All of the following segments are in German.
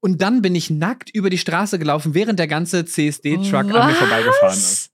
Und dann bin ich nackt über die Straße gelaufen, während der ganze CSD-Truck an mir vorbeigefahren ist.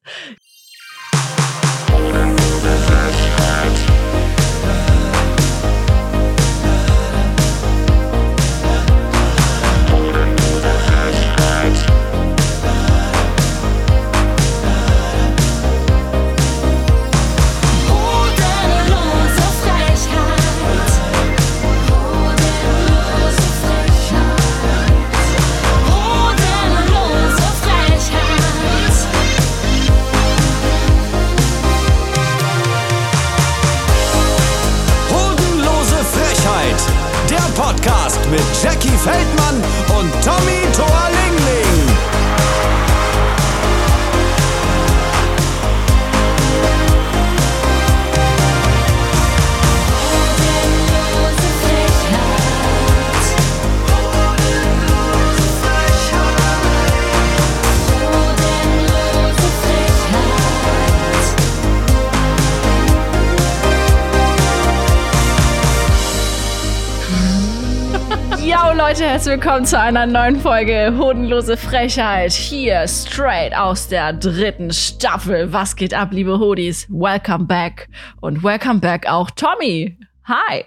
Leute, herzlich willkommen zu einer neuen Folge Hodenlose Frechheit. Hier straight aus der dritten Staffel. Was geht ab, liebe Hodis? Welcome back. Und welcome back auch Tommy. Hi.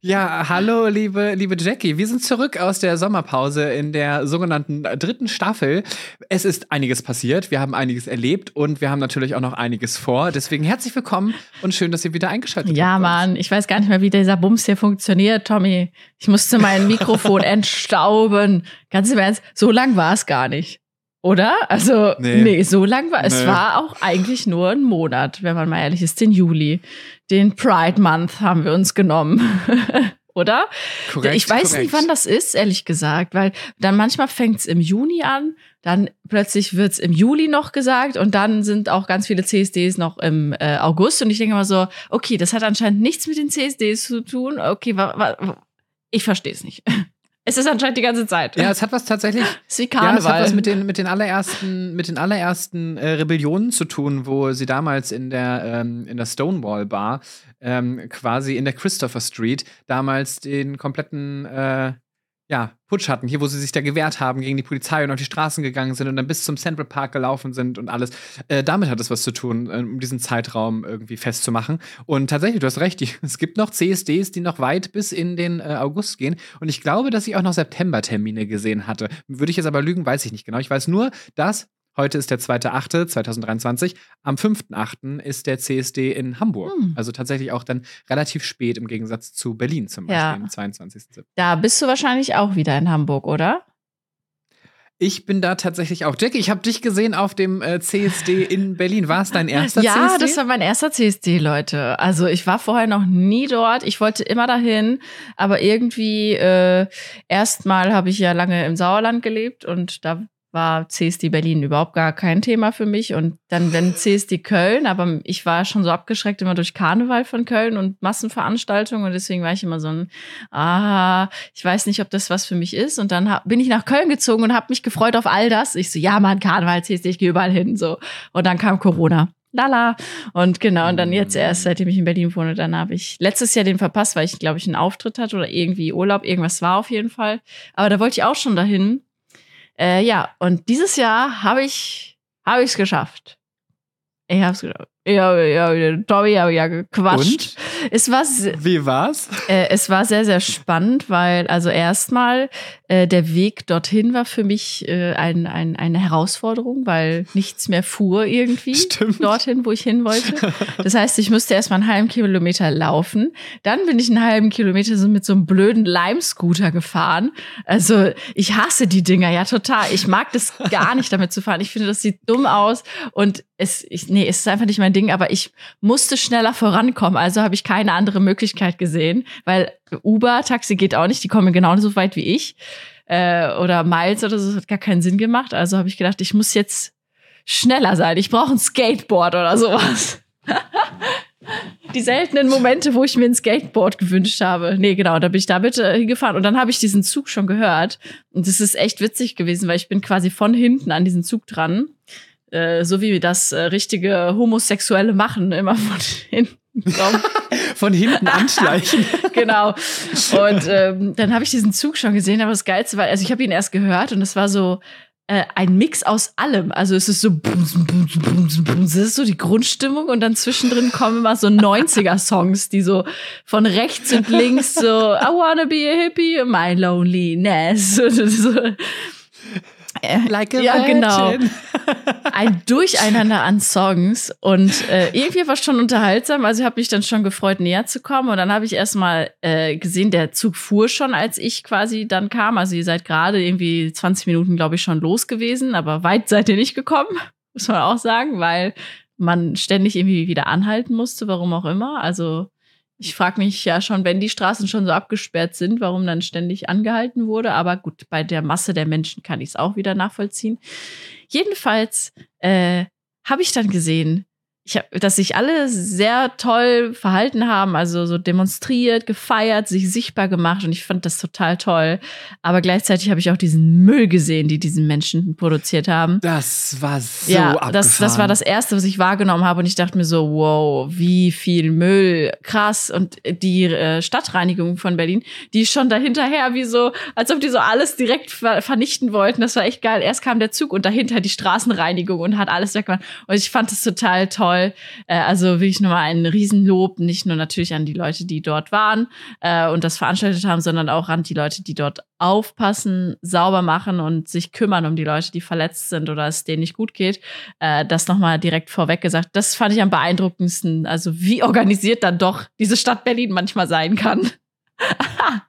Ja, hallo, liebe, liebe Jackie. Wir sind zurück aus der Sommerpause in der sogenannten dritten Staffel. Es ist einiges passiert, wir haben einiges erlebt und wir haben natürlich auch noch einiges vor. Deswegen herzlich willkommen und schön, dass ihr wieder eingeschaltet Ja, habt. Mann, ich weiß gar nicht mehr, wie dieser Bums hier funktioniert, Tommy. Ich musste mein Mikrofon entstauben. Ganz im Ernst, so lang war es gar nicht. Oder? Also, nee, Nee. so lang war es. Nee. war auch eigentlich nur ein Monat, wenn man mal ehrlich ist, den Juli. Den Pride Month haben wir uns genommen. Oder? Korrekt, ich weiß korrekt. nicht, wann das ist, ehrlich gesagt, weil dann manchmal fängt es im Juni an, dann plötzlich wird es im Juli noch gesagt und dann sind auch ganz viele CSDs noch im äh, August und ich denke immer so, okay, das hat anscheinend nichts mit den CSDs zu tun. Okay, wa, wa, ich verstehe es nicht. Es ist anscheinend die ganze Zeit. Ja, es hat was tatsächlich. es ist wie Ja, es hat Karneval. was mit den, mit den allerersten, mit den allerersten äh, Rebellionen zu tun, wo sie damals in der, ähm, in der Stonewall Bar, ähm, quasi in der Christopher Street, damals den kompletten, äh, ja, Putsch hatten, hier, wo sie sich da gewehrt haben gegen die Polizei und auf die Straßen gegangen sind und dann bis zum Central Park gelaufen sind und alles. Äh, damit hat es was zu tun, äh, um diesen Zeitraum irgendwie festzumachen. Und tatsächlich, du hast recht, die, es gibt noch CSDs, die noch weit bis in den äh, August gehen. Und ich glaube, dass ich auch noch September-Termine gesehen hatte. Würde ich jetzt aber lügen, weiß ich nicht genau. Ich weiß nur, dass heute ist der 2.8.2023. Am 5.8. ist der CSD in Hamburg. Hm. Also tatsächlich auch dann relativ spät im Gegensatz zu Berlin zum Beispiel Ja. am 22.07. Da bist du wahrscheinlich auch wieder in Hamburg, oder? Ich bin da tatsächlich auch. Jackie, ich habe dich gesehen auf dem äh, CSD in Berlin. War es dein erster ja, CSD? das war mein erster CSD, Leute. Also ich war vorher noch nie dort. Ich wollte immer dahin, aber irgendwie äh, erstmal habe ich ja lange im Sauerland gelebt und da war CSD Berlin überhaupt gar kein Thema für mich. Und dann, wenn CSD Köln, aber ich war schon so abgeschreckt immer durch Karneval von Köln und Massenveranstaltungen und deswegen war ich immer so ein, ah, ich weiß nicht, ob das was für mich ist. Und dann hab, bin ich nach Köln gezogen und habe mich gefreut auf all das. Ich so, ja, Mann, Karneval, CSD, ich gehe überall hin. So. Und dann kam Corona. Lala. Und genau, und dann jetzt erst, seitdem ich in Berlin wohne, dann habe ich letztes Jahr den verpasst, weil ich, glaube ich, einen Auftritt hatte oder irgendwie Urlaub, irgendwas war auf jeden Fall. Aber da wollte ich auch schon dahin. Äh, ja, und dieses Jahr habe ich habe ich es geschafft. Ich habe es geschafft. Ja, ja, Tommy habe ja gequatscht. Und? Es war Wie war's? äh, es war sehr, sehr spannend, weil also erstmal äh, der Weg dorthin war für mich äh, ein, ein, eine Herausforderung, weil nichts mehr fuhr irgendwie Stimmt. dorthin, wo ich hin wollte. Das heißt, ich musste erstmal einen halben Kilometer laufen. Dann bin ich einen halben Kilometer so mit so einem blöden Lime-Scooter gefahren. Also ich hasse die Dinger ja total. Ich mag das gar nicht damit zu fahren. Ich finde, das sieht dumm aus und es, ich, nee, es ist einfach nicht mein Ding, aber ich musste schneller vorankommen. Also habe ich keine andere Möglichkeit gesehen, weil Uber, Taxi geht auch nicht. Die kommen genauso weit wie ich. Äh, oder Miles oder so, das hat gar keinen Sinn gemacht. Also habe ich gedacht, ich muss jetzt schneller sein. Ich brauche ein Skateboard oder sowas. Die seltenen Momente, wo ich mir ein Skateboard gewünscht habe. Nee, genau, da bin ich damit äh, hingefahren. Und dann habe ich diesen Zug schon gehört. Und das ist echt witzig gewesen, weil ich bin quasi von hinten an diesen Zug dran. Äh, so wie das äh, richtige Homosexuelle machen, immer von hinten. kommen. Von hinten anschleichen. genau. Und ähm, dann habe ich diesen Zug schon gesehen, aber das Geilste war, also ich habe ihn erst gehört und es war so äh, ein Mix aus allem. Also es ist so, das ist so die Grundstimmung und dann zwischendrin kommen immer so 90er-Songs, die so von rechts und links so, I wanna be a hippie, my loneliness. so, äh, Like a ja, genau. Ein Durcheinander an Songs und äh, irgendwie war es schon unterhaltsam. Also ich habe mich dann schon gefreut, näher zu kommen. Und dann habe ich erstmal äh, gesehen, der Zug fuhr schon, als ich quasi dann kam. Also ihr seid gerade irgendwie 20 Minuten, glaube ich, schon los gewesen, aber weit seid ihr nicht gekommen, muss man auch sagen, weil man ständig irgendwie wieder anhalten musste, warum auch immer. Also ich frage mich ja schon, wenn die Straßen schon so abgesperrt sind, warum dann ständig angehalten wurde. Aber gut, bei der Masse der Menschen kann ich es auch wieder nachvollziehen. Jedenfalls äh, habe ich dann gesehen, ich hab, dass sich alle sehr toll verhalten haben, also so demonstriert, gefeiert, sich sichtbar gemacht und ich fand das total toll. Aber gleichzeitig habe ich auch diesen Müll gesehen, die diesen Menschen produziert haben. Das war so ja, abgefahren. das, das war das Erste, was ich wahrgenommen habe. Und ich dachte mir so, wow, wie viel Müll, krass. Und die äh, Stadtreinigung von Berlin, die ist schon dahinterher, wie so, als ob die so alles direkt ver vernichten wollten. Das war echt geil. Erst kam der Zug und dahinter die Straßenreinigung und hat alles weggemacht. Und ich fand es total toll. Äh, also wirklich nochmal ein Riesenlob, nicht nur natürlich an die Leute, die dort waren äh, und das veranstaltet haben, sondern auch an die Leute, die dort aufpassen, sauber machen und sich kümmern um die Leute, die verletzt sind oder es denen nicht gut geht. Äh, das nochmal direkt vorweg gesagt. Das fand ich am beeindruckendsten. Also wie organisiert dann doch diese Stadt Berlin manchmal sein kann.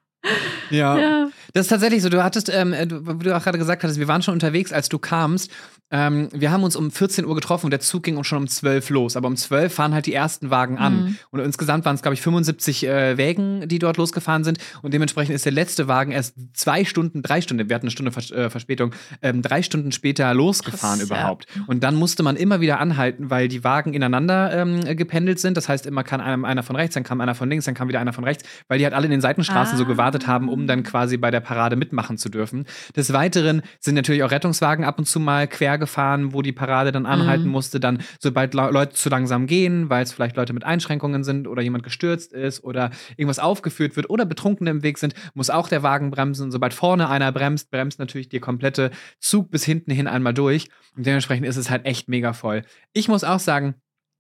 Ja. Ja. Das ist tatsächlich so. Du hattest, ähm, du, wie du auch gerade gesagt hattest, wir waren schon unterwegs, als du kamst. Ähm, wir haben uns um 14 Uhr getroffen und der Zug ging uns schon um 12 los. Aber um 12 fahren halt die ersten Wagen an. Mhm. Und insgesamt waren es, glaube ich, 75 äh, Wägen, die dort losgefahren sind. Und dementsprechend ist der letzte Wagen erst zwei Stunden, drei Stunden, wir hatten eine Stunde Vers äh, Verspätung, ähm, drei Stunden später losgefahren Krass, ja. überhaupt. Und dann musste man immer wieder anhalten, weil die Wagen ineinander ähm, gependelt sind. Das heißt, immer einem einer von rechts, dann kam einer von links, dann kam wieder einer von rechts, weil die halt alle in den Seitenstraßen so Ah. Gewartet haben, um dann quasi bei der Parade mitmachen zu dürfen. Des Weiteren sind natürlich auch Rettungswagen ab und zu mal quer gefahren, wo die Parade dann anhalten Mhm. musste, dann sobald Le Leute zu langsam gehen, weil es vielleicht Leute mit Einschränkungen sind oder jemand gestürzt ist oder irgendwas aufgeführt wird oder Betrunkene im Weg sind, muss auch der Wagen bremsen. Sobald vorne einer bremst, bremst natürlich der komplette Zug bis hinten hin einmal durch. Und dementsprechend ist es halt echt mega voll. Ich muss auch sagen,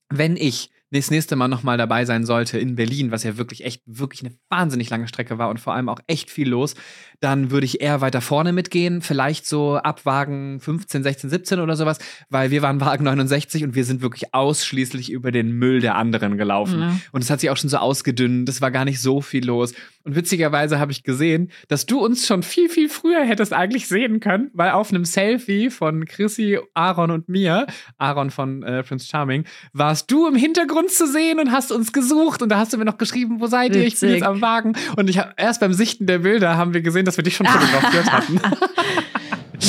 wenn ich das nächste Mal nochmal dabei sein sollte in Berlin, was ja wirklich echt, wirklich eine wahnsinnig lange Strecke war und vor allem auch echt viel los, dann würde ich eher weiter vorne mitgehen, vielleicht so ab Wagen 15, 16, 17 oder sowas, weil wir waren Wagen 69 und wir sind wirklich ausschließlich über den Müll der anderen gelaufen. Ja. Und es hat sich auch schon so ausgedünnt, es war gar nicht so viel los. Und witzigerweise habe ich gesehen, dass du uns schon viel, viel früher hättest eigentlich sehen können, weil auf einem Selfie von Chrissy, Aaron und mir, Aaron von äh, Prince Charming, warst du im Hintergrund zu sehen und hast uns gesucht. Und da hast du mir noch geschrieben, wo seid ihr? Ich bin jetzt am Wagen. Und ich hab, erst beim Sichten der Bilder haben wir gesehen, dass wir dich schon fotografiert hatten.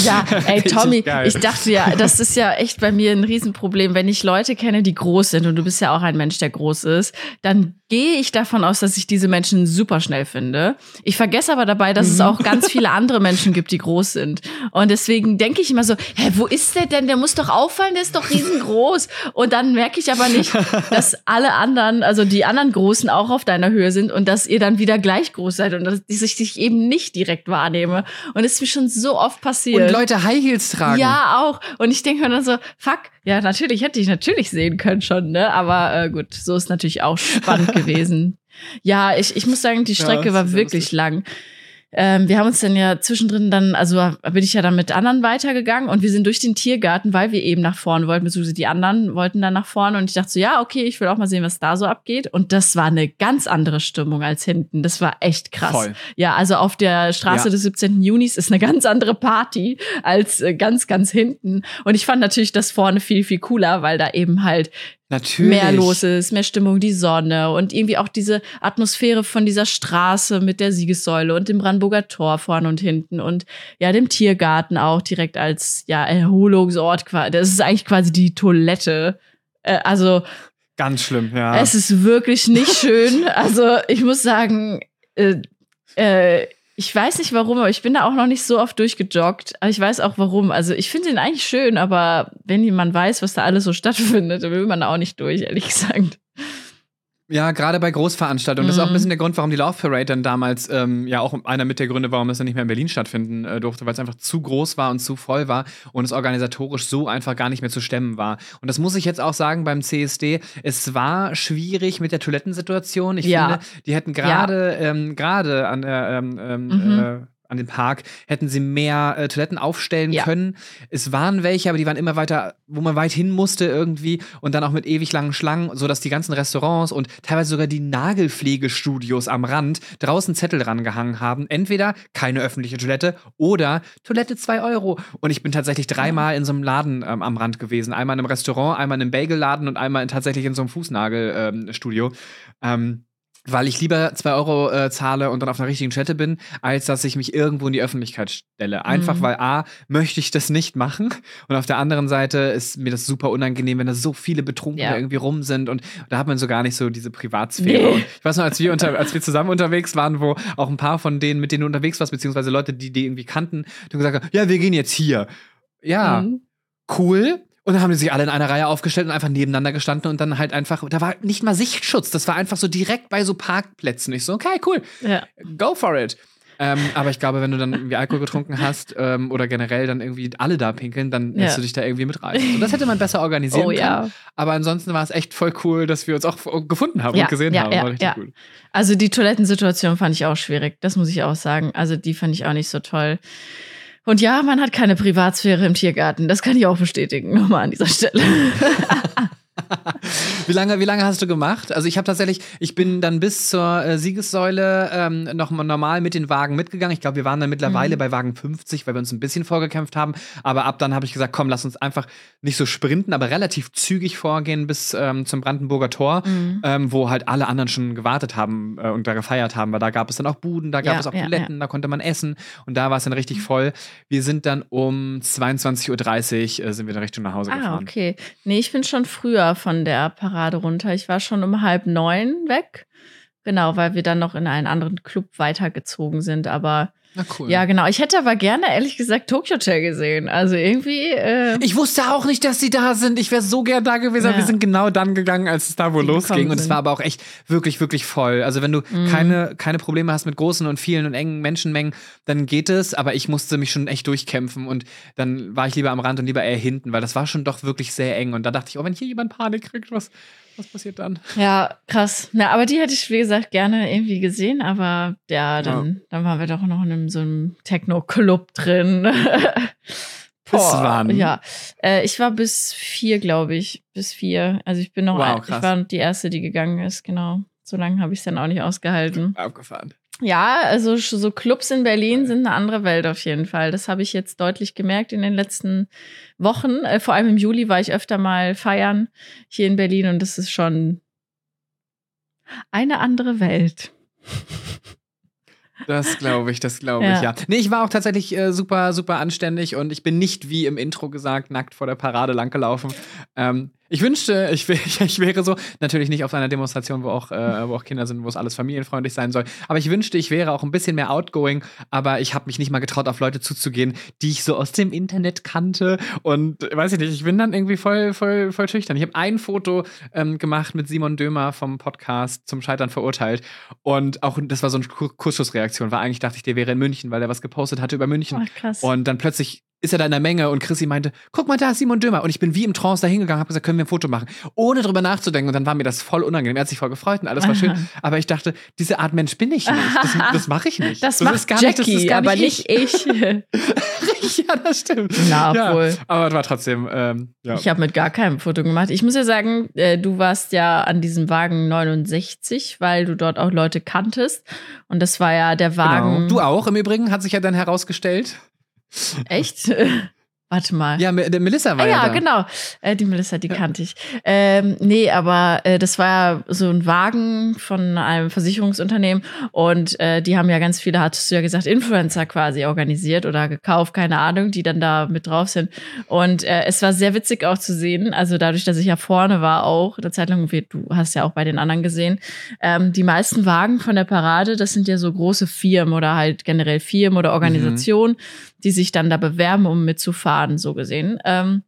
Ja, ey, Tommy, ich dachte ja, das ist ja echt bei mir ein Riesenproblem. Wenn ich Leute kenne, die groß sind, und du bist ja auch ein Mensch, der groß ist, dann gehe ich davon aus, dass ich diese Menschen super schnell finde. Ich vergesse aber dabei, dass Mhm. es auch ganz viele andere Menschen gibt, die groß sind. Und deswegen denke ich immer so, hä, wo ist der denn? Der muss doch auffallen, der ist doch riesengroß. Und dann merke ich aber nicht, dass alle anderen, also die anderen Großen auch auf deiner Höhe sind und dass ihr dann wieder gleich groß seid und dass ich dich eben nicht direkt wahrnehme. Und es ist mir schon so oft passiert. Und Leute High Heels tragen. Ja, auch. Und ich denke mir dann so, fuck, ja, natürlich hätte ich natürlich sehen können schon, ne? Aber äh, gut, so ist natürlich auch spannend gewesen. Ja, ich, ich muss sagen, die Ja, Strecke das war wirklich lustig. lang. Ähm, wir haben uns dann ja zwischendrin dann, also bin ich ja dann mit anderen weitergegangen und wir sind durch den Tiergarten, weil wir eben nach vorne wollten, beziehungsweise die anderen wollten dann nach vorne und ich dachte so, ja, okay, ich will auch mal sehen, was da so abgeht. Und das war eine ganz andere Stimmung als hinten. Das war echt krass. Voll. Ja, also auf der Straße Ja. des 17. Junis ist eine ganz andere Party als äh, ganz, ganz hinten. Und ich fand natürlich das vorne viel, viel cooler, weil da eben halt Natürlich. mehr los ist, mehr Stimmung, die Sonne und irgendwie auch diese Atmosphäre von dieser Straße mit der Siegessäule und dem Brandenburger Tor vorne und hinten und ja, dem Tiergarten auch direkt als ja Erholungsort. Das ist eigentlich quasi die Toilette. Äh, Also Ganz schlimm, ja. es ist wirklich nicht schön. Also ich muss sagen, äh, äh, ich weiß nicht warum, aber ich bin da auch noch nicht so oft durchgejoggt. Aber ich weiß auch warum. Also ich finde ihn eigentlich schön, aber wenn jemand weiß, was da alles so stattfindet, dann will man da auch nicht durch, ehrlich gesagt. Ja, gerade bei Großveranstaltungen. Das ist auch ein Mhm. bisschen der Grund, warum die Love Parade dann damals ähm, ja auch einer mit der Gründe, warum es dann nicht mehr in Berlin stattfinden äh, durfte, weil es einfach zu groß war und zu voll war und es organisatorisch so einfach gar nicht mehr zu stemmen war. Und das muss ich jetzt auch sagen beim CSD. Es war schwierig mit der Toilettensituation. Ich Ja. finde, die hätten gerade ähm, gerade an der ähm, ähm, Mhm. äh, an dem Park hätten sie mehr äh, Toiletten aufstellen Ja. können. Es waren welche, aber die waren immer weiter, wo man weit hin musste irgendwie und dann auch mit ewig langen Schlangen, sodass die ganzen Restaurants und teilweise sogar die Nagelpflegestudios am Rand draußen Zettel rangehangen haben. Entweder keine öffentliche Toilette oder Toilette 2 Euro. Und ich bin tatsächlich dreimal in so einem Laden ähm, am Rand gewesen. Einmal in einem Restaurant, einmal in einem Bagelladen und einmal in, tatsächlich in so einem Fußnagelstudio. Ähm, weil ich lieber 2 Euro äh, zahle und dann auf einer richtigen Toilette bin, als dass ich mich irgendwo in die Öffentlichkeit stelle. Einfach Mhm. weil A, möchte ich das nicht machen. Und auf der anderen Seite ist mir das super unangenehm, wenn da so viele Betrunkene Ja. irgendwie rum sind. Und da hat man so gar nicht so diese Privatsphäre. Nee. Und ich weiß noch, als wir, unter, als wir zusammen unterwegs waren, wo auch ein paar von denen, mit denen du unterwegs warst, beziehungsweise Leute, die die irgendwie kannten, du gesagt hast, ja, wir gehen jetzt hier. Ja, Mhm. cool. Und dann haben die sich alle in einer Reihe aufgestellt und einfach nebeneinander gestanden und dann halt einfach, da war nicht mal Sichtschutz, das war einfach so direkt bei so Parkplätzen. Ich so, okay, cool, Ja. go for it. Ähm, aber ich glaube, wenn du dann irgendwie Alkohol getrunken hast ähm, oder generell dann irgendwie alle da pinkeln, dann lässt Ja. du dich da irgendwie mitreißen. Und das hätte man besser organisieren Oh können. ja. Aber ansonsten war es echt voll cool, dass wir uns auch gefunden haben Ja, und gesehen ja, haben. gut. Also die Toilettensituation fand ich auch schwierig, das muss ich auch sagen. Also die fand ich auch nicht so toll. Und ja, man hat keine Privatsphäre im Tiergarten. Das kann ich auch bestätigen, nochmal an dieser Stelle. Wie lange, wie lange hast du gemacht? Also ich habe tatsächlich, ich bin dann bis zur äh, Siegessäule ähm, noch mal normal mit den Wagen mitgegangen. Ich glaube, wir waren dann mittlerweile Mhm. bei Wagen 50, weil wir uns ein bisschen vorgekämpft haben. Aber ab dann habe ich gesagt, komm, lass uns einfach nicht so sprinten, aber relativ zügig vorgehen bis ähm, zum Brandenburger Tor, Mhm. ähm, wo halt alle anderen schon gewartet haben äh, und da gefeiert haben, weil da gab es dann auch Buden, da gab Ja, es auch ja, Toiletten, da konnte man essen und da war es dann richtig voll. Wir sind dann um 22.30 Uhr äh, sind wir dann Richtung nach Hause Ah, gefahren. okay. Nee, ich bin schon früher von der Parade runter. Ich war schon um halb neun weg. Genau, weil wir dann noch in einen anderen Club weitergezogen sind. Aber Na cool. ja, genau. Ich hätte aber gerne, ehrlich gesagt, Tokyo Hotel gesehen. Also irgendwie. Äh, Ich wusste auch nicht, dass sie da sind. Ich wäre so gern da gewesen. Aber Ja. wir sind genau dann gegangen, als es da wohl losging. Und es war aber auch echt wirklich, wirklich voll. Also wenn du Mhm. keine, keine Probleme hast mit großen und vielen und engen Menschenmengen, dann geht es. Aber ich musste mich schon echt durchkämpfen. Und dann war ich lieber am Rand und lieber eher hinten, weil das war schon doch wirklich sehr eng. Und da dachte ich, oh, wenn hier jemand Panik kriegt, was, was passiert dann? ja, krass. Na, aber die hätte ich, wie gesagt, gerne irgendwie gesehen. Aber ja, dann, dann waren wir doch noch in einem, so einem Techno-Club drin. Bis wann? Ja, äh, ich war bis vier, glaube ich. Bis vier. Also ich bin noch, Wow, ein, ich war die erste, die gegangen ist, genau. So lange habe ich es dann auch nicht ausgehalten. Abgefahren. Ja, also so Clubs in Berlin sind eine andere Welt auf jeden Fall. Das habe ich jetzt deutlich gemerkt in den letzten Wochen. Äh, vor allem im Juli war ich öfter mal feiern hier in Berlin und das ist schon eine andere Welt. Das glaube ich, das glaube ich, Ja. ja. Nee, ich war auch tatsächlich äh, super, super anständig und ich bin nicht, wie im Intro gesagt, nackt vor der Parade langgelaufen. Ähm, ich wünschte, ich, ich wäre so, natürlich nicht auf einer Demonstration, wo auch, äh, wo auch Kinder sind, wo es alles familienfreundlich sein soll, aber ich wünschte, ich wäre auch ein bisschen mehr outgoing, aber ich habe mich nicht mal getraut, auf Leute zuzugehen, die ich so aus dem Internet kannte und weiß ich nicht, ich bin dann irgendwie voll, voll, voll schüchtern. Ich habe ein Foto ähm, gemacht mit Simon Dömer vom Podcast zum Scheitern verurteilt und auch, das war so eine Kur- Kursschussreaktion, weil eigentlich dachte ich, der wäre in München, weil er was gepostet hatte über München. Ach, krass. Und dann plötzlich ist er da in der Menge und Chrissy meinte, guck mal, da ist Simon Dömer. Und ich bin wie im Trance da hingegangen, habe gesagt, können wir ein Foto machen, ohne drüber nachzudenken. Und dann war mir das voll unangenehm. Er hat sich voll gefreut und alles war schön. Aber ich dachte, diese Art Mensch bin ich nicht. Das, das mache ich nicht. das, ist macht gar nicht- das Jackie, ist gar aber nicht ich. ich. ja, das stimmt. Na, ja, obwohl. aber es war trotzdem, ähm, ja. Ich habe mit gar keinem Foto gemacht. Ich muss ja sagen, äh, du warst ja an diesem Wagen 69, weil du dort auch Leute kanntest. Und das war ja der Wagen. genau. Du auch im Übrigen, hat sich ja dann herausgestellt. Echt? Warte mal. Ja, der Melissa war Ah, ja, ja, da. genau. Äh, die Melissa, die kannte ich. Ähm, nee, aber äh, das war ja so ein Wagen von einem Versicherungsunternehmen und äh, die haben ja ganz viele, hattest du ja gesagt, Influencer quasi organisiert oder gekauft, keine Ahnung, die dann da mit drauf sind. Und äh, es war sehr witzig auch zu sehen, also dadurch, dass ich ja vorne war auch, eine Zeit lang, wie- du hast ja auch bei den anderen gesehen, ähm, die meisten Wagen von der Parade, das sind ja so große Firmen oder halt generell Firmen oder Organisationen, die sich dann da bewerben, um mitzufahren, so gesehen. Ähm,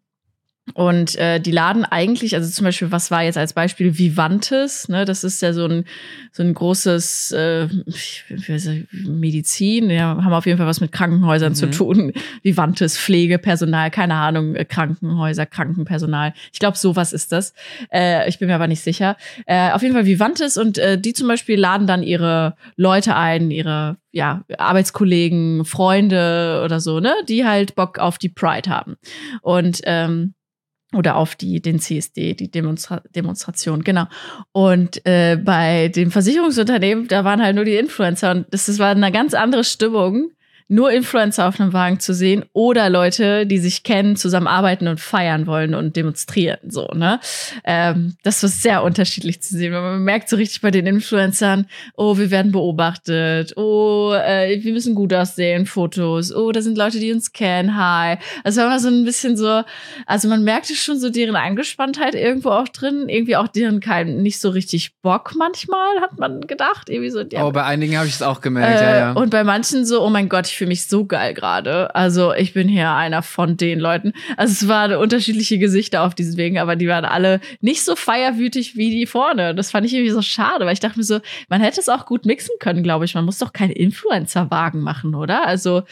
Und äh, die laden eigentlich, also zum Beispiel, was war jetzt als Beispiel Vivantes, ne? Das ist ja so ein, so ein großes äh, ich weiß nicht, Medizin, ja, haben auf jeden Fall was mit Krankenhäusern zu Mhm. tun. Vivantes, Pflegepersonal, keine Ahnung, äh, Krankenhäuser, Krankenpersonal. Ich glaube, sowas ist das. Äh, ich bin mir aber nicht sicher. Äh, auf jeden Fall Vivantes und äh, die zum Beispiel laden dann ihre Leute ein, ihre ja, Arbeitskollegen, Freunde oder so, ne, die halt Bock auf die Pride haben. Und ähm, oder auf die den CSD, die Demonstra Demonstration, genau. Und äh, bei dem Versicherungsunternehmen, da waren halt nur die Influencer und das, das war eine ganz andere Stimmung, nur Influencer auf einem Wagen zu sehen oder Leute, die sich kennen, zusammenarbeiten und feiern wollen und demonstrieren. So, ne? Ähm, das war sehr unterschiedlich zu sehen. Man merkt so richtig bei den Influencern, oh, wir werden beobachtet, oh, äh, wir müssen gut aussehen, Fotos, oh, da sind Leute, die uns kennen, hi. Also war immer so ein bisschen so, also man merkte schon so deren Angespanntheit irgendwo auch drin, irgendwie auch deren kein nicht so richtig Bock manchmal, hat man gedacht. Irgendwie so, ja, Oh, bei einigen habe ich es auch gemerkt, äh, ja, ja. Und bei manchen so, oh mein Gott, ich fühle mich so geil gerade. Also ich bin hier einer von den Leuten. Also es waren unterschiedliche Gesichter auf diesen Wegen, aber die waren alle nicht so feierwütig wie die vorne. Das fand ich irgendwie so schade, weil ich dachte mir so, man hätte es auch gut mixen können, glaube ich. Man muss doch keinen Influencer-Wagen machen, oder? Also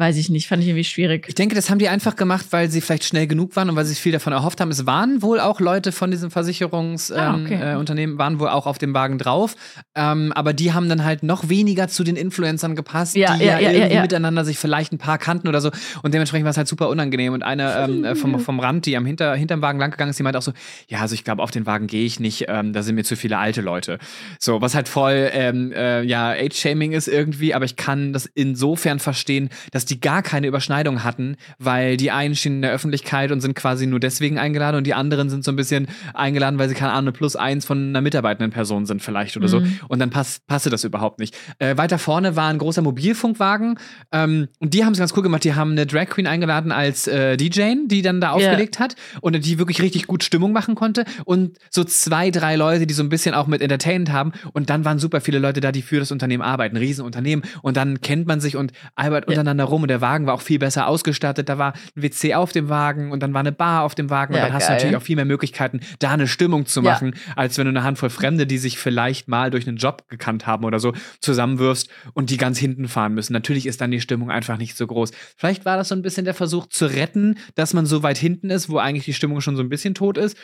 weiß ich nicht, fand ich irgendwie schwierig. Ich denke, das haben die einfach gemacht, weil sie vielleicht schnell genug waren und weil sie sich viel davon erhofft haben. Es waren wohl auch Leute von diesem Ah, Versicherungsunternehmen, okay. äh, waren wohl auch auf dem Wagen drauf. Ähm, aber die haben dann halt noch weniger zu den Influencern gepasst, Ja, die ja, ja, irgendwie ja. miteinander sich vielleicht ein paar kannten oder so. Und dementsprechend war es halt super unangenehm. Und eine ähm, äh, vom, vom Rand, die am hinter, hinterm Wagen langgegangen ist, die meinte auch so, ja, also ich glaube, auf den Wagen gehe ich nicht, ähm, da sind mir zu viele alte Leute. So, was halt voll, ähm, äh, ja, Age-Shaming ist irgendwie, aber ich kann das insofern verstehen, dass die gar keine Überschneidung hatten, weil die einen stehen in der Öffentlichkeit und sind quasi nur deswegen eingeladen und die anderen sind so ein bisschen eingeladen, weil sie keine Ahnung, plus eins von einer mitarbeitenden Person sind vielleicht oder so. Und dann pass, passe das überhaupt nicht. Äh, weiter vorne war ein großer Mobilfunkwagen ähm, und die haben es ganz cool gemacht. Die haben eine Drag Queen eingeladen als äh, DJ, die dann da aufgelegt hat und die wirklich richtig gut Stimmung machen konnte. Und so zwei, drei Leute, die so ein bisschen auch mit entertained haben. Und dann waren super viele Leute da, die für das Unternehmen arbeiten, Riesenunternehmen. Und dann kennt man sich und arbeitet untereinander rum und der Wagen war auch viel besser ausgestattet. Da war ein WC auf dem Wagen und dann war eine Bar auf dem Wagen Ja, und dann hast du geil. natürlich auch viel mehr Möglichkeiten, da eine Stimmung zu Ja. machen, als wenn du eine Handvoll Fremde, die sich vielleicht mal durch einen Job gekannt haben oder so, zusammenwirfst und die ganz hinten fahren müssen. Natürlich ist dann die Stimmung einfach nicht so groß. Vielleicht war das so ein bisschen der Versuch zu retten, dass man so weit hinten ist, wo eigentlich die Stimmung schon so ein bisschen tot ist.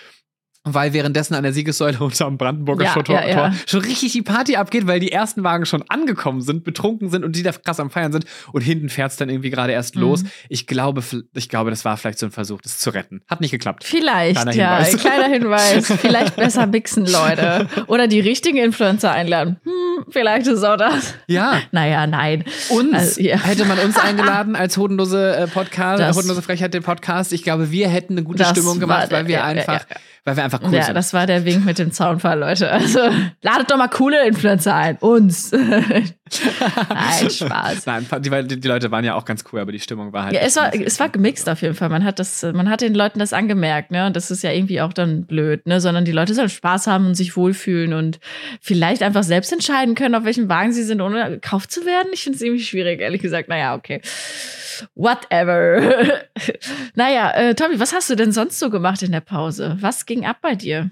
Weil währenddessen an der Siegessäule unterm Brandenburger Ja, Tor, ja, ja. Schon richtig die Party abgeht, weil die ersten Wagen schon angekommen sind, betrunken sind und die da krass am Feiern sind und hinten fährt es dann irgendwie gerade erst Mhm. los. Ich glaube, ich glaube, das war vielleicht so ein Versuch, das zu retten. Hat nicht geklappt. Vielleicht, Kleiner ja. Hinweis. Kleiner Hinweis. Vielleicht besser mixen, Leute. Oder die richtigen Influencer einladen. Hm, vielleicht ist auch das. Ja, Naja, nein. uns Also, hätte man uns eingeladen als hodenlose äh, Podcast, Das- hodenlose Frechheit den Podcast. Ich glaube, wir hätten eine gute Stimmung gemacht, weil wir einfach, weil wir einfach cool ja, sind. das war der Wink mit dem Zaunfall, Leute. Also, ladet doch mal coole Influencer ein. Uns. Nein, Spaß. Nein, die, die, Leute waren ja auch ganz cool, aber die Stimmung war halt. Ja, es war, es war gemixt auf jeden Fall. Man hat das, man hat den Leuten das angemerkt, ne? Und das ist ja irgendwie auch dann blöd, ne? Sondern die Leute sollen Spaß haben und sich wohlfühlen und vielleicht einfach selbst entscheiden können, auf welchem Wagen sie sind, ohne gekauft zu werden. Ich finde es irgendwie schwierig, ehrlich gesagt. Naja, okay. Whatever. naja, äh, Tommy, was hast du denn sonst so gemacht in der Pause? Was ging ab bei dir?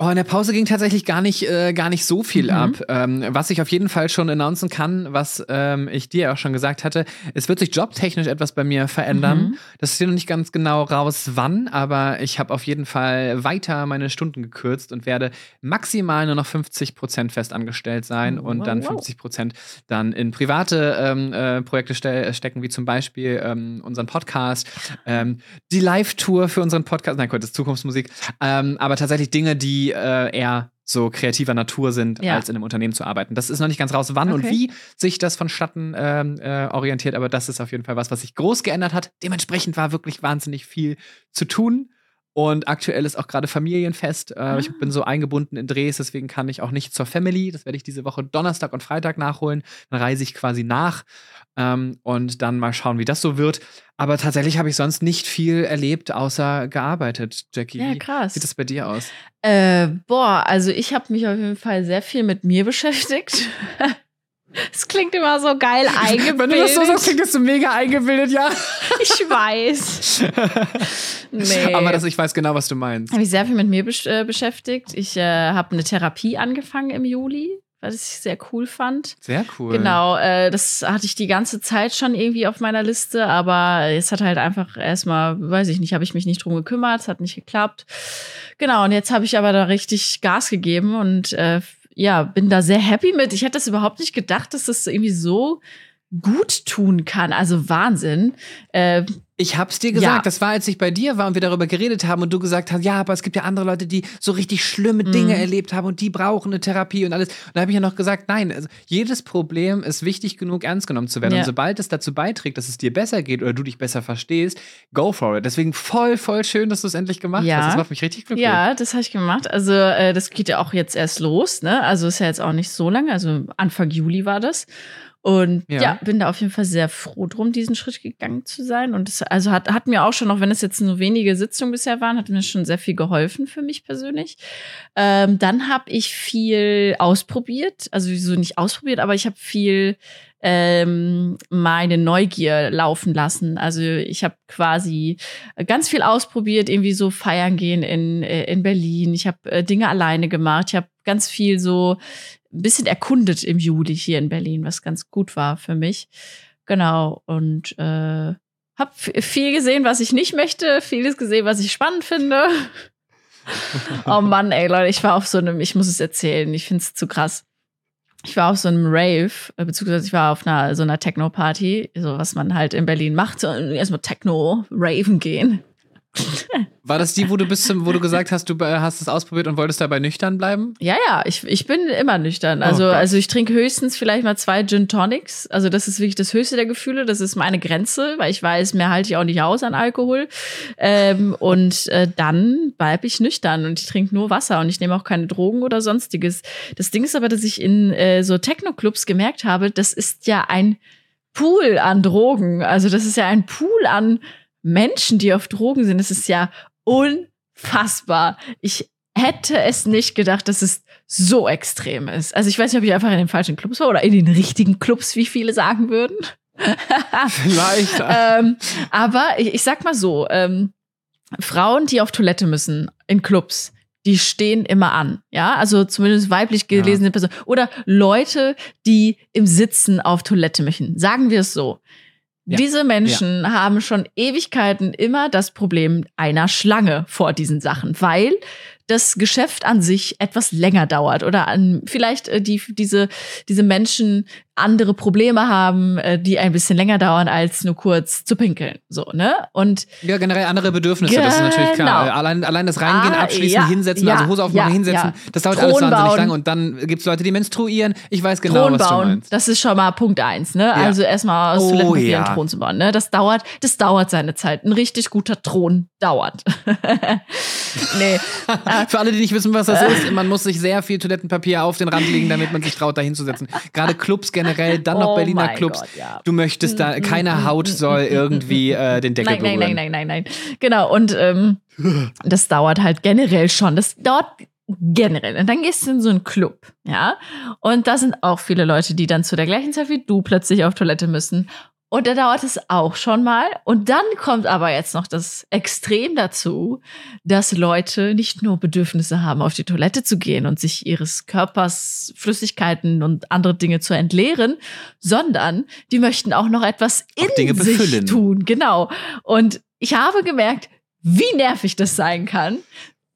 Oh, in der Pause ging tatsächlich gar nicht, äh, gar nicht so viel Mhm. ab. Ähm, was ich auf jeden Fall schon announcen kann, was ähm, ich dir auch schon gesagt hatte, es wird sich jobtechnisch etwas bei mir verändern. Mhm. Das ist hier noch nicht ganz genau raus, wann, aber ich habe auf jeden Fall weiter meine Stunden gekürzt und werde maximal nur noch 50 Prozent festangestellt sein Oh, und wow, dann wow. 50 Prozent dann in private ähm, äh, Projekte ste stecken, wie zum Beispiel ähm, unseren Podcast, ähm, die Live-Tour für unseren Podcast, nein, Gott, das ist Zukunftsmusik, ähm, aber tatsächlich Dinge, die äh, eher so kreativer Natur sind, Ja. als in einem Unternehmen zu arbeiten. Das ist noch nicht ganz raus, wann und Okay. wie sich das vonstatten ähm, äh, orientiert, aber das ist auf jeden Fall was, was sich groß geändert hat. Dementsprechend war wirklich wahnsinnig viel zu tun. Und aktuell ist auch gerade Familienfest. Äh, Ah. Ich bin so eingebunden in Drehs, deswegen kann ich auch nicht zur Family. Das werde ich diese Woche Donnerstag und Freitag nachholen. Dann reise ich quasi nach ähm, und dann mal schauen, wie das so wird. Aber tatsächlich habe ich sonst nicht viel erlebt, außer gearbeitet, Jackie. Ja, Wie krass. sieht das bei dir aus? Äh, boah, also ich habe mich auf jeden Fall sehr viel mit mir beschäftigt. Es klingt immer so geil eingebildet. Wenn du das so sagst, klingt das so mega eingebildet, ja. ich weiß. Nee. Aber das, ich weiß genau, was du meinst. habe ich sehr viel mit mir besch äh, beschäftigt. Ich äh, habe eine Therapie angefangen im Juli, was ich sehr cool fand. Sehr cool. Genau, äh, das hatte ich die ganze Zeit schon irgendwie auf meiner Liste, aber es hat halt einfach erstmal, weiß ich nicht, habe ich mich nicht drum gekümmert, es hat nicht geklappt. Genau, und jetzt habe ich aber da richtig Gas gegeben und äh, ja, bin da sehr happy mit. Ich hätte das überhaupt nicht gedacht, dass das irgendwie so gut tun kann. Also Wahnsinn. Äh, Ich hab's dir gesagt, Ja. das war, als ich bei dir war und wir darüber geredet haben und du gesagt hast, ja, aber es gibt ja andere Leute, die so richtig schlimme Dinge Mhm. erlebt haben und die brauchen eine Therapie und alles. Und da habe ich ja noch gesagt, nein, also jedes Problem ist wichtig genug, ernst genommen zu werden. Ja. Und sobald es dazu beiträgt, dass es dir besser geht oder du dich besser verstehst, go for it. Deswegen voll, voll schön, dass du es endlich gemacht Ja. hast. Das macht mich richtig glücklich. Ja, das habe ich gemacht. Also äh, das geht ja auch jetzt erst los, ne? Also ist ja jetzt auch nicht so lange. Also Anfang Juli war das. Und Ja. ja. bin da auf jeden Fall sehr froh drum, diesen Schritt gegangen zu sein. Und es also hat, hat mir auch schon, auch wenn es jetzt nur wenige Sitzungen bisher waren, hat mir schon sehr viel geholfen für mich persönlich. Ähm, dann habe ich viel ausprobiert, also wieso nicht ausprobiert, aber ich habe viel ähm, meine Neugier laufen lassen. Also ich habe quasi ganz viel ausprobiert, irgendwie so feiern gehen in, in Berlin. Ich habe äh, Dinge alleine gemacht. Ich habe ganz viel so ein bisschen erkundet im Juli hier in Berlin, was ganz gut war für mich. Genau. Und äh, habe viel gesehen, was ich nicht möchte, vieles gesehen, was ich spannend finde. oh Mann, ey Leute, ich war auf so einem, ich muss es erzählen, ich finde es zu krass. Ich war auf so einem Rave, äh, beziehungsweise ich war auf einer so einer Techno-Party, so was man halt in Berlin macht, so erstmal Techno-Raven gehen. War das die, wo du bis zum, wo du gesagt hast, du äh, hast es ausprobiert und wolltest dabei nüchtern bleiben? Ja, ja, ich, ich bin immer nüchtern. Also, Oh also ich trinke höchstens vielleicht mal zwei Gin Tonics. Also das ist wirklich das höchste der Gefühle. Das ist meine Grenze, weil ich weiß, mehr halte ich auch nicht aus an Alkohol. Ähm, und äh, dann bleibe ich nüchtern und ich trinke nur Wasser und ich nehme auch keine Drogen oder sonstiges. Das Ding ist aber, dass ich in äh, so Techno-Clubs gemerkt habe, das ist ja ein Pool an Drogen. Also das ist ja ein Pool an Menschen, die auf Drogen sind. Das ist ja unfassbar. Ich hätte es nicht gedacht, dass es so extrem ist. Also ich weiß nicht, ob ich einfach in den falschen Clubs war oder in den richtigen Clubs, wie viele sagen würden. Vielleicht. ähm, aber ich, ich sag mal so, ähm, Frauen, die auf Toilette müssen in Clubs, die stehen immer an. Ja, also zumindest weiblich Ja. gelesene Personen. Oder Leute, die im Sitzen auf Toilette möchten. Sagen wir es so. Ja. Diese Menschen haben schon Ewigkeiten immer das Problem einer Schlange vor diesen Sachen, weil das Geschäft an sich etwas länger dauert oder an vielleicht äh, die diese diese Menschen andere Probleme haben, äh, die ein bisschen länger dauern als nur kurz zu pinkeln, so ne? Und Ja, generell andere Bedürfnisse, das ist natürlich klar. Genau. Allein, allein das Reingehen, Ah, abschließen, ja, hinsetzen, ja, also Hose aufmachen, ja, hinsetzen, das dauert Thron alles wahnsinnig bauen. lang. Und dann gibt es Leute, die menstruieren. Ich weiß genau, Thron was du bauen, meinst. das ist schon mal Punkt eins, ne? Also erstmal aus Oh, Toilettenpapier ja. einen Thron zu bauen, ne? Das dauert, das dauert seine Zeit. Ein richtig guter Thron dauert. nee. Für alle, die nicht wissen, was das ist, man muss sich sehr viel Toilettenpapier auf den Rand legen, damit man sich traut, da hinzusetzen. Gerade Clubs generell, dann noch Oh Berliner Clubs. Gott, ja. Du möchtest da, keine Haut soll irgendwie äh, den Deckel Nein, nein, berühren. nein, nein, nein, nein. Genau, und ähm, das dauert halt generell schon. Das dauert generell. Und dann gehst du in so einen Club, ja. Und da sind auch viele Leute, die dann zu der gleichen Zeit wie du plötzlich auf Toilette müssen. Und da dauert es auch schon mal. Und dann kommt aber jetzt noch das Extrem dazu, dass Leute nicht nur Bedürfnisse haben, auf die Toilette zu gehen und sich ihres Körpers Flüssigkeiten und andere Dinge zu entleeren, sondern die möchten auch noch etwas in Auch Dinge sich befüllen. tun. Genau. Und ich habe gemerkt, wie nervig das sein kann.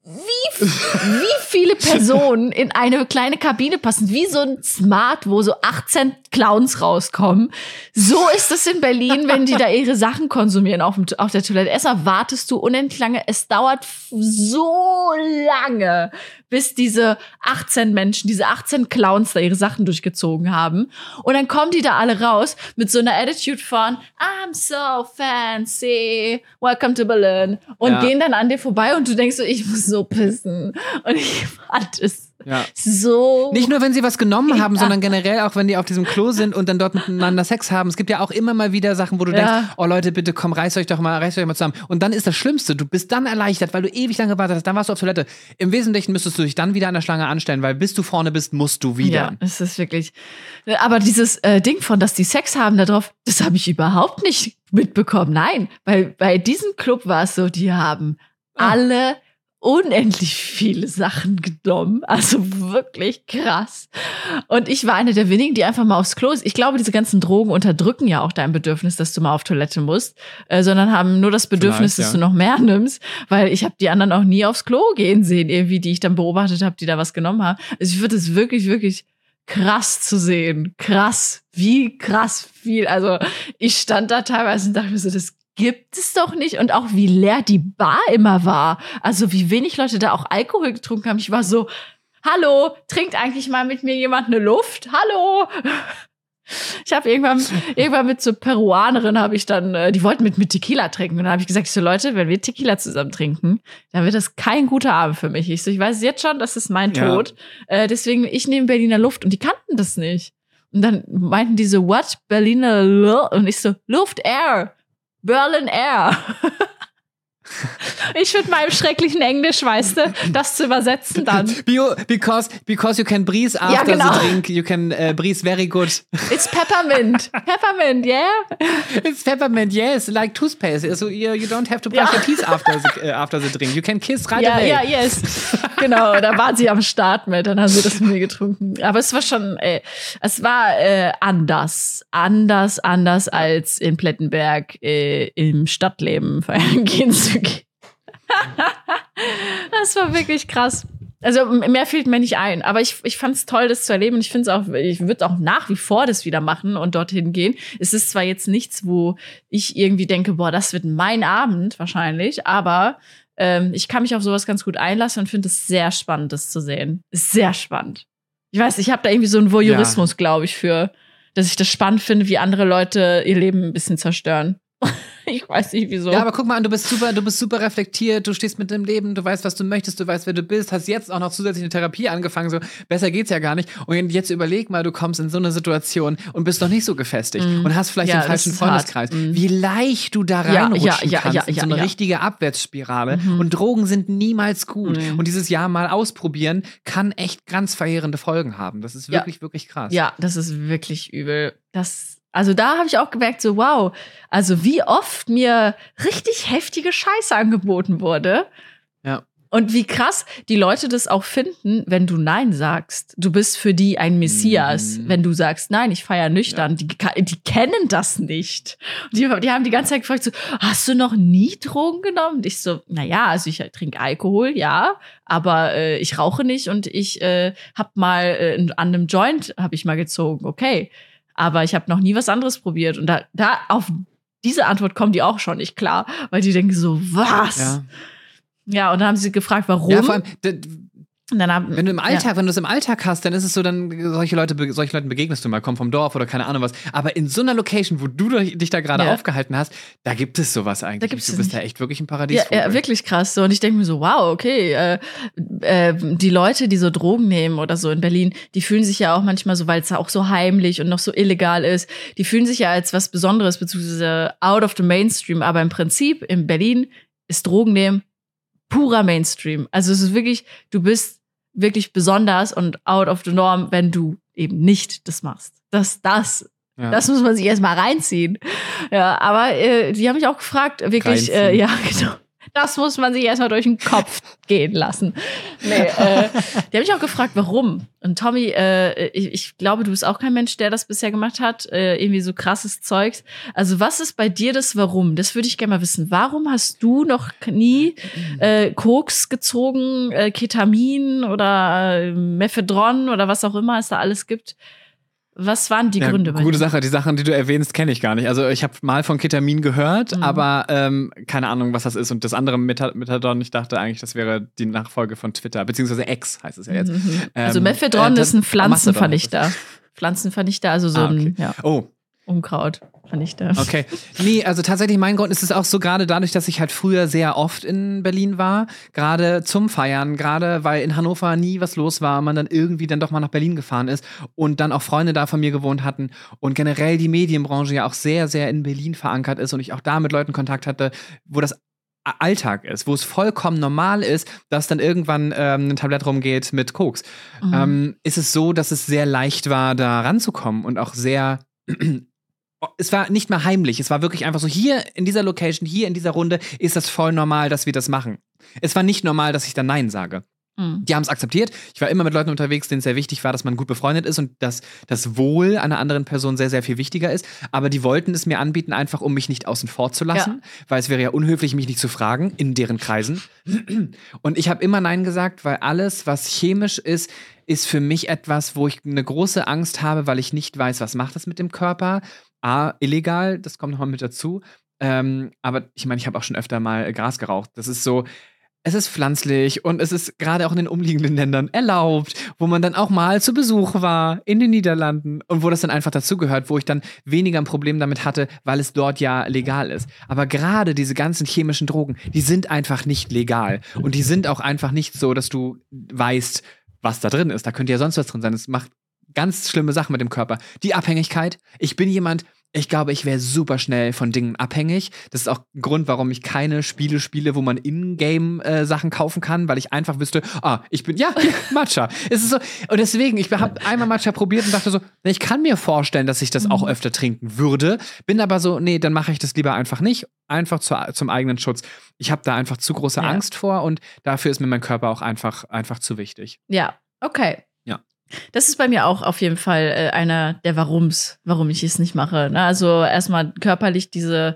Wie, wie viele Personen in eine kleine Kabine passen, wie so ein Smart, wo so 18 Clowns rauskommen. So ist es in Berlin, wenn die da ihre Sachen konsumieren auf, dem, auf der Toilette. Erstmal wartest du unendlich lange. Es dauert so lange, bis diese 18 Menschen, diese 18 Clowns da ihre Sachen durchgezogen haben. Und dann kommen die da alle raus mit so einer Attitude von I'm so fancy, welcome to Berlin. Und Ja. gehen dann an dir vorbei und du denkst so, ich muss so pissen. Und ich fand es Ja. So. Nicht nur, wenn sie was genommen haben, Ja. sondern generell auch, wenn die auf diesem Klo sind und dann dort miteinander Sex haben. Es gibt ja auch immer mal wieder Sachen, wo du Ja. denkst, oh Leute, bitte komm, reißt euch doch mal, reißt euch mal zusammen. Und dann ist das Schlimmste, du bist dann erleichtert, weil du ewig lange gewartet hast, dann warst du auf Toilette. Im Wesentlichen müsstest du dich dann wieder an der Schlange anstellen, weil bis du vorne bist, musst du wieder. Ja, es ist wirklich. Aber dieses äh, Ding von, dass die Sex haben da drauf, das habe ich überhaupt nicht mitbekommen. Nein, weil bei diesem Club war es so, die haben Ah. alle unendlich viele Sachen genommen. Also wirklich krass. Und ich war eine der wenigen, die einfach mal aufs Klo ist. Ich glaube, diese ganzen Drogen unterdrücken ja auch dein Bedürfnis, dass du mal auf Toilette musst, äh, sondern haben nur das Bedürfnis, Vielleicht, dass ja. du noch mehr nimmst, weil ich habe die anderen auch nie aufs Klo gehen sehen, irgendwie, die ich dann beobachtet habe, die da was genommen haben. Also ich würde es wirklich, wirklich krass zu sehen. Krass. Wie krass viel. Also ich stand da teilweise und dachte mir so, das gibt es doch nicht. Und auch wie leer die Bar immer war. Also wie wenig Leute da auch Alkohol getrunken haben. Ich war so, hallo, trinkt eigentlich mal mit mir jemand eine Luft? Hallo? Ich habe irgendwann, irgendwann mit so Peruanerin habe ich dann, äh, die wollten mit mir Tequila trinken. Und dann habe ich gesagt, ich so Leute, wenn wir Tequila zusammen trinken, dann wird das kein guter Abend für mich. Ich so, ich weiß jetzt schon, das ist mein Ja. Tod. Äh, deswegen, ich nehme Berliner Luft. Und die kannten das nicht. Und dann meinten die so, what? Berliner Luft? Und ich so, Luft, Air. Berlin Air. ich mit meinem schrecklichen Englisch, weißt du, das zu übersetzen dann. Because, because you can breathe after genau. the drink, you can uh, breathe very good. It's Peppermint. Peppermint, yeah? It's peppermint, yes, like toothpaste. So you, you don't have to brush Ja. your teeth after the, uh, after the drink. You can kiss right Ja, away. ja, yes. Genau, da waren sie am Start mit, dann haben sie das mit mir getrunken. Aber es war schon, äh, es war äh, anders. Anders, anders als in Plettenberg äh, im Stadtleben feiern gehen zu gehen. das war wirklich krass. Also mehr fehlt mir nicht ein. Aber ich, ich fand es toll, das zu erleben. Und ich finde es auch, ich würde auch nach wie vor das wieder machen und dorthin gehen. Es ist zwar jetzt nichts, wo ich irgendwie denke, boah, das wird mein Abend wahrscheinlich, aber ähm, ich kann mich auf sowas ganz gut einlassen und finde es sehr spannend, das zu sehen. Sehr spannend. Ich weiß, ich habe da irgendwie so einen Voyeurismus, glaube ich, für, dass ich das spannend finde, wie andere Leute ihr Leben ein bisschen zerstören. ich weiß nicht wieso. Ja, aber guck mal an, du bist super, du bist super reflektiert, du stehst mit dem Leben, du weißt, was du möchtest, du weißt, wer du bist, hast jetzt auch noch zusätzlich eine Therapie angefangen, so besser geht's ja gar nicht. Und jetzt überleg mal, du kommst in so eine Situation und bist noch nicht so gefestigt und hast vielleicht Mm. Ja, den falschen. Freundeskreis. Mhm. Wie leicht du da reinrutschen ja, ja, kannst ja, in so eine richtige Abwärtsspirale. Mhm. Und Drogen sind niemals gut. Mhm. Und dieses Jahr mal ausprobieren kann echt ganz verheerende Folgen haben. Das ist wirklich, wirklich krass. Ja, das ist wirklich übel. Das, also da habe ich auch gemerkt, so wow, also wie oft mir richtig heftige Scheiße angeboten wurde. Ja. Und wie krass die Leute das auch finden, wenn du Nein sagst. Du bist für die ein Messias. Mhm. Wenn du sagst, nein, ich feiere nüchtern. Die, ka- die kennen das nicht. Und die, die haben die ganze Zeit gefragt, so, hast du noch nie Drogen genommen? Und ich so, naja, also ich trinke Alkohol, ja, aber äh, ich rauche nicht und ich äh, hab mal äh, an einem Joint habe ich mal gezogen, okay. Aber ich habe noch nie was anderes probiert. Und da, da auf diese Antwort kommen die auch schon nicht klar, weil die denken so, was? Ja. Ja, und dann haben sie gefragt, warum. Ja, vor allem, haben, Wenn du im Alltag, Ja. wenn du es im Alltag hast, dann ist es so, dann solche Leute, solchen Leuten begegnest du mal, komm vom Dorf oder keine Ahnung was. Aber in so einer Location, wo du dich da gerade Ja. aufgehalten hast, da gibt es sowas eigentlich. gibt's nicht. es du bist nicht. da echt wirklich ein Paradies. Ja, ja, wirklich krass. So, und ich denke mir so, wow, okay, äh, äh, die Leute, die so Drogen nehmen oder so in Berlin, die fühlen sich ja auch manchmal so, weil es auch so heimlich und noch so illegal ist, die fühlen sich ja als was Besonderes, beziehungsweise out of the mainstream. Aber im Prinzip in Berlin ist Drogen nehmen purer Mainstream. Also es ist wirklich, du bist wirklich besonders und out of the norm, wenn du eben nicht das machst. Das, das Ja. das muss man sich erstmal reinziehen. Ja, aber äh, die haben mich auch gefragt, wirklich, äh, ja, genau. Das muss man sich erstmal durch den Kopf gehen lassen. Nee, äh, die haben mich auch gefragt, warum. Und Tommy, äh, ich, ich glaube, du bist auch kein Mensch, der das bisher gemacht hat. Äh, irgendwie so krasses Zeugs. Also, was ist bei dir das Warum? Das würde ich gerne mal wissen. Warum hast du noch nie äh, Koks gezogen, äh, Ketamin oder äh, Mephedron oder was auch immer es da alles gibt? Was waren die Ja, Gründe Gute dir? Sache. Die Sachen, die du erwähnst, kenne ich gar nicht. Also ich habe mal von Ketamin gehört, Mhm. aber ähm, keine Ahnung, was das ist. Und das andere Methadon, ich dachte eigentlich, das wäre die Nachfolge von Twitter, beziehungsweise X heißt es ja jetzt. Mhm. Also Ähm, Mephedron äh, ist ein Pflanzenvernichter. Pflanzenvernichter, also so Ah, okay. ein, ja. Oh, Unkraut vernichte. Okay. Nee, also tatsächlich mein Grund ist es auch so gerade dadurch, dass ich halt früher sehr oft in Berlin war, gerade zum Feiern, gerade weil in Hannover nie was los war, man dann irgendwie dann doch mal nach Berlin gefahren ist und dann auch Freunde da von mir gewohnt hatten und generell die Medienbranche ja auch sehr, sehr in Berlin verankert ist und ich auch da mit Leuten Kontakt hatte, wo das Alltag ist, wo es vollkommen normal ist, dass dann irgendwann ähm, ein Tablett rumgeht mit Koks, Mhm. ähm, ist es so, dass es sehr leicht war, da ranzukommen und auch sehr. Es war nicht mehr heimlich, es war wirklich einfach so, hier in dieser Location, hier in dieser Runde ist das voll normal, dass wir das machen. Es war nicht normal, dass ich dann Nein sage. Mhm. Die haben es akzeptiert. Ich war immer mit Leuten unterwegs, denen es sehr wichtig war, dass man gut befreundet ist und dass das Wohl einer anderen Person sehr, sehr viel wichtiger ist. Aber die wollten es mir anbieten, einfach um mich nicht außen vor zu lassen, weil es wäre ja unhöflich, mich nicht zu fragen in deren Kreisen. Und ich habe immer Nein gesagt, weil alles, was chemisch ist, ist für mich etwas, wo ich eine große Angst habe, weil ich nicht weiß, was macht das mit dem Körper. A, illegal, das kommt nochmal mit dazu. Ähm, aber ich meine, ich habe auch schon öfter mal äh, Gras geraucht. Das ist so, es ist pflanzlich und es ist gerade auch in den umliegenden Ländern erlaubt, wo man dann auch mal zu Besuch war in den Niederlanden und wo das dann einfach dazugehört, wo ich dann weniger ein Problem damit hatte, weil es dort ja legal ist. Aber gerade diese ganzen chemischen Drogen, die sind einfach nicht legal und die sind auch einfach nicht so, dass du weißt, was da drin ist. Da könnte ja sonst was drin sein. Es macht ganz schlimme Sachen mit dem Körper. Die Abhängigkeit. Ich bin jemand, ich glaube, ich wäre super schnell von Dingen abhängig. Das ist auch ein Grund, warum ich keine Spiele spiele, wo man In-Game-Sachen kaufen kann, weil ich einfach wüsste, ah, ich bin, ja, Matcha. es ist so, und deswegen, ich habe einmal Matcha probiert und dachte so, ich kann mir vorstellen, dass ich das auch öfter trinken würde. Bin aber so, nee, dann mache ich das lieber einfach nicht. Einfach zu, zum eigenen Schutz. Ich habe da einfach zu große Ja. Angst vor und dafür ist mir mein Körper auch einfach, einfach zu wichtig. Ja, okay. Ja. Das ist bei mir auch auf jeden Fall äh, einer der Warums, warum ich es nicht mache. Ne? Also erstmal körperlich diese,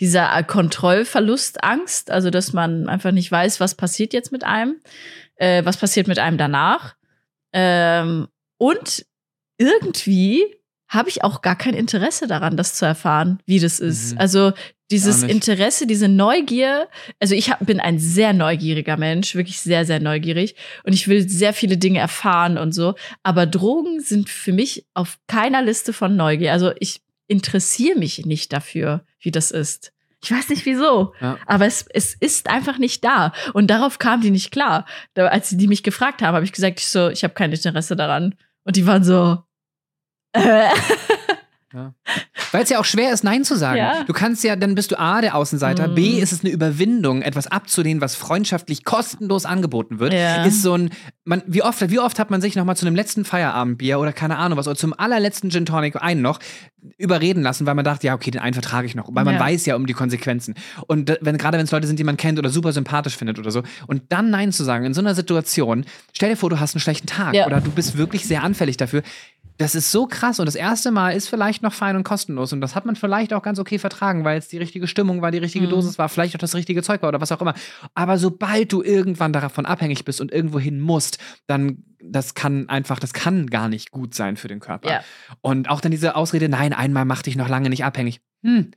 dieser Kontrollverlustangst, also dass man einfach nicht weiß, was passiert jetzt mit einem, äh, was passiert mit einem danach. Ähm, und irgendwie habe ich auch gar kein Interesse daran, das zu erfahren, wie das ist. Mhm. Also dieses. Interesse, diese Neugier. Also ich hab, bin ein sehr neugieriger Mensch, wirklich sehr, sehr neugierig. Und ich will sehr viele Dinge erfahren und so. Aber Drogen sind für mich auf keiner Liste von Neugier. Also ich interessiere mich nicht dafür, wie das ist. Ich weiß nicht wieso, Ja. aber es, es ist einfach nicht da. Und darauf kam die nicht klar. Da, als die mich gefragt haben, habe ich gesagt, ich so, ich habe kein Interesse daran. Und die waren so, äh, Weil es ja auch schwer ist, Nein zu sagen. Ja. Du kannst ja, dann bist du A, der Außenseiter. Mhm. B, ist es eine Überwindung, etwas abzulehnen, was freundschaftlich kostenlos angeboten wird. Ja. Ist so ein, man, wie oft, wie oft hat man sich noch mal zu einem letzten Feierabendbier oder keine Ahnung was, oder zum allerletzten Gin Tonic einen noch überreden lassen, weil man dachte, ja, okay, den einen vertrage ich noch, weil man Ja. weiß ja um die Konsequenzen. Und wenn, gerade wenn es Leute sind, die man kennt oder super sympathisch findet oder so, und dann Nein zu sagen in so einer Situation, stell dir vor, du hast einen schlechten Tag Ja. oder du bist wirklich sehr anfällig dafür. Das ist so krass und das erste Mal ist vielleicht noch fein und kostenlos und das hat man vielleicht auch ganz okay vertragen, weil es die richtige Stimmung war, die richtige Mhm. Dosis war, vielleicht auch das richtige Zeug war oder was auch immer. Aber sobald du irgendwann davon abhängig bist und irgendwo hin musst, dann das kann einfach, das kann gar nicht gut sein für den Körper. Ja. Und auch dann diese Ausrede, nein, einmal mach dich noch lange nicht abhängig. Hm,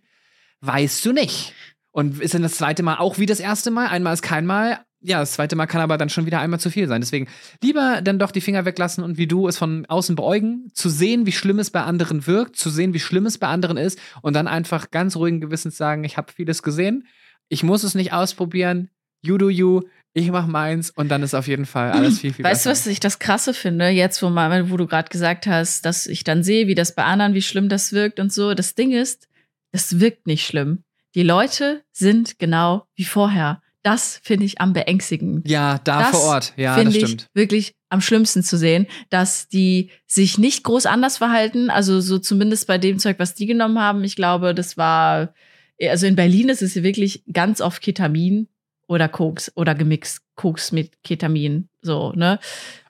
weißt du nicht. Und ist dann das zweite Mal auch wie das erste Mal? Einmal ist kein Mal. Ja, das zweite Mal kann aber dann schon wieder einmal zu viel sein. Deswegen lieber dann doch die Finger weglassen und wie du es von außen beäugen, zu sehen, wie schlimm es bei anderen wirkt, zu sehen, wie schlimm es bei anderen ist und dann einfach ganz ruhigen Gewissens sagen, ich habe vieles gesehen, ich muss es nicht ausprobieren, you do you, ich mach meins und dann ist auf jeden Fall alles viel, viel Weißt du, besser. was ich das Krasse finde, jetzt wo, mal, wo du gerade gesagt hast, dass ich dann sehe, wie das bei anderen, wie schlimm das wirkt und so. Das Ding ist, das wirkt nicht schlimm. Die Leute sind genau wie vorher. Das finde ich am beängstigend. Ja, da Das vor Ort. Ja, das finde ich stimmt. wirklich am schlimmsten zu sehen, dass die sich nicht groß anders verhalten. Also so zumindest bei dem Zeug, was die genommen haben. Ich glaube, das war, also in Berlin ist es wirklich ganz oft Ketamin oder Koks oder gemixt Koks mit Ketamin. So, ne?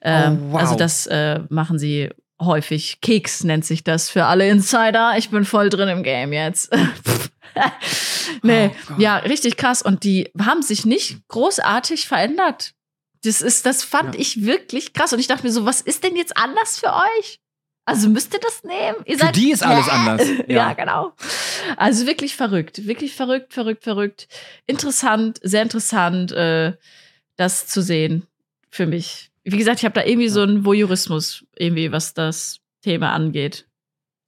Ähm, Oh, wow. Also das äh, machen sie häufig. Keks nennt sich das für alle Insider. Ich bin voll drin im Game jetzt. nee, Oh ja, richtig krass. Und die haben sich nicht großartig verändert. Das ist, das fand Ja. ich wirklich krass. Und ich dachte mir so, was ist denn jetzt anders für euch? Also müsst ihr das nehmen? Ihr Für die ist alles Hä? anders. Ja. Ja. genau. Also wirklich verrückt. Wirklich verrückt, verrückt, verrückt. Interessant, sehr interessant, äh, das zu sehen für mich. Wie gesagt, ich habe da irgendwie so einen Voyeurismus, irgendwie, was das Thema angeht.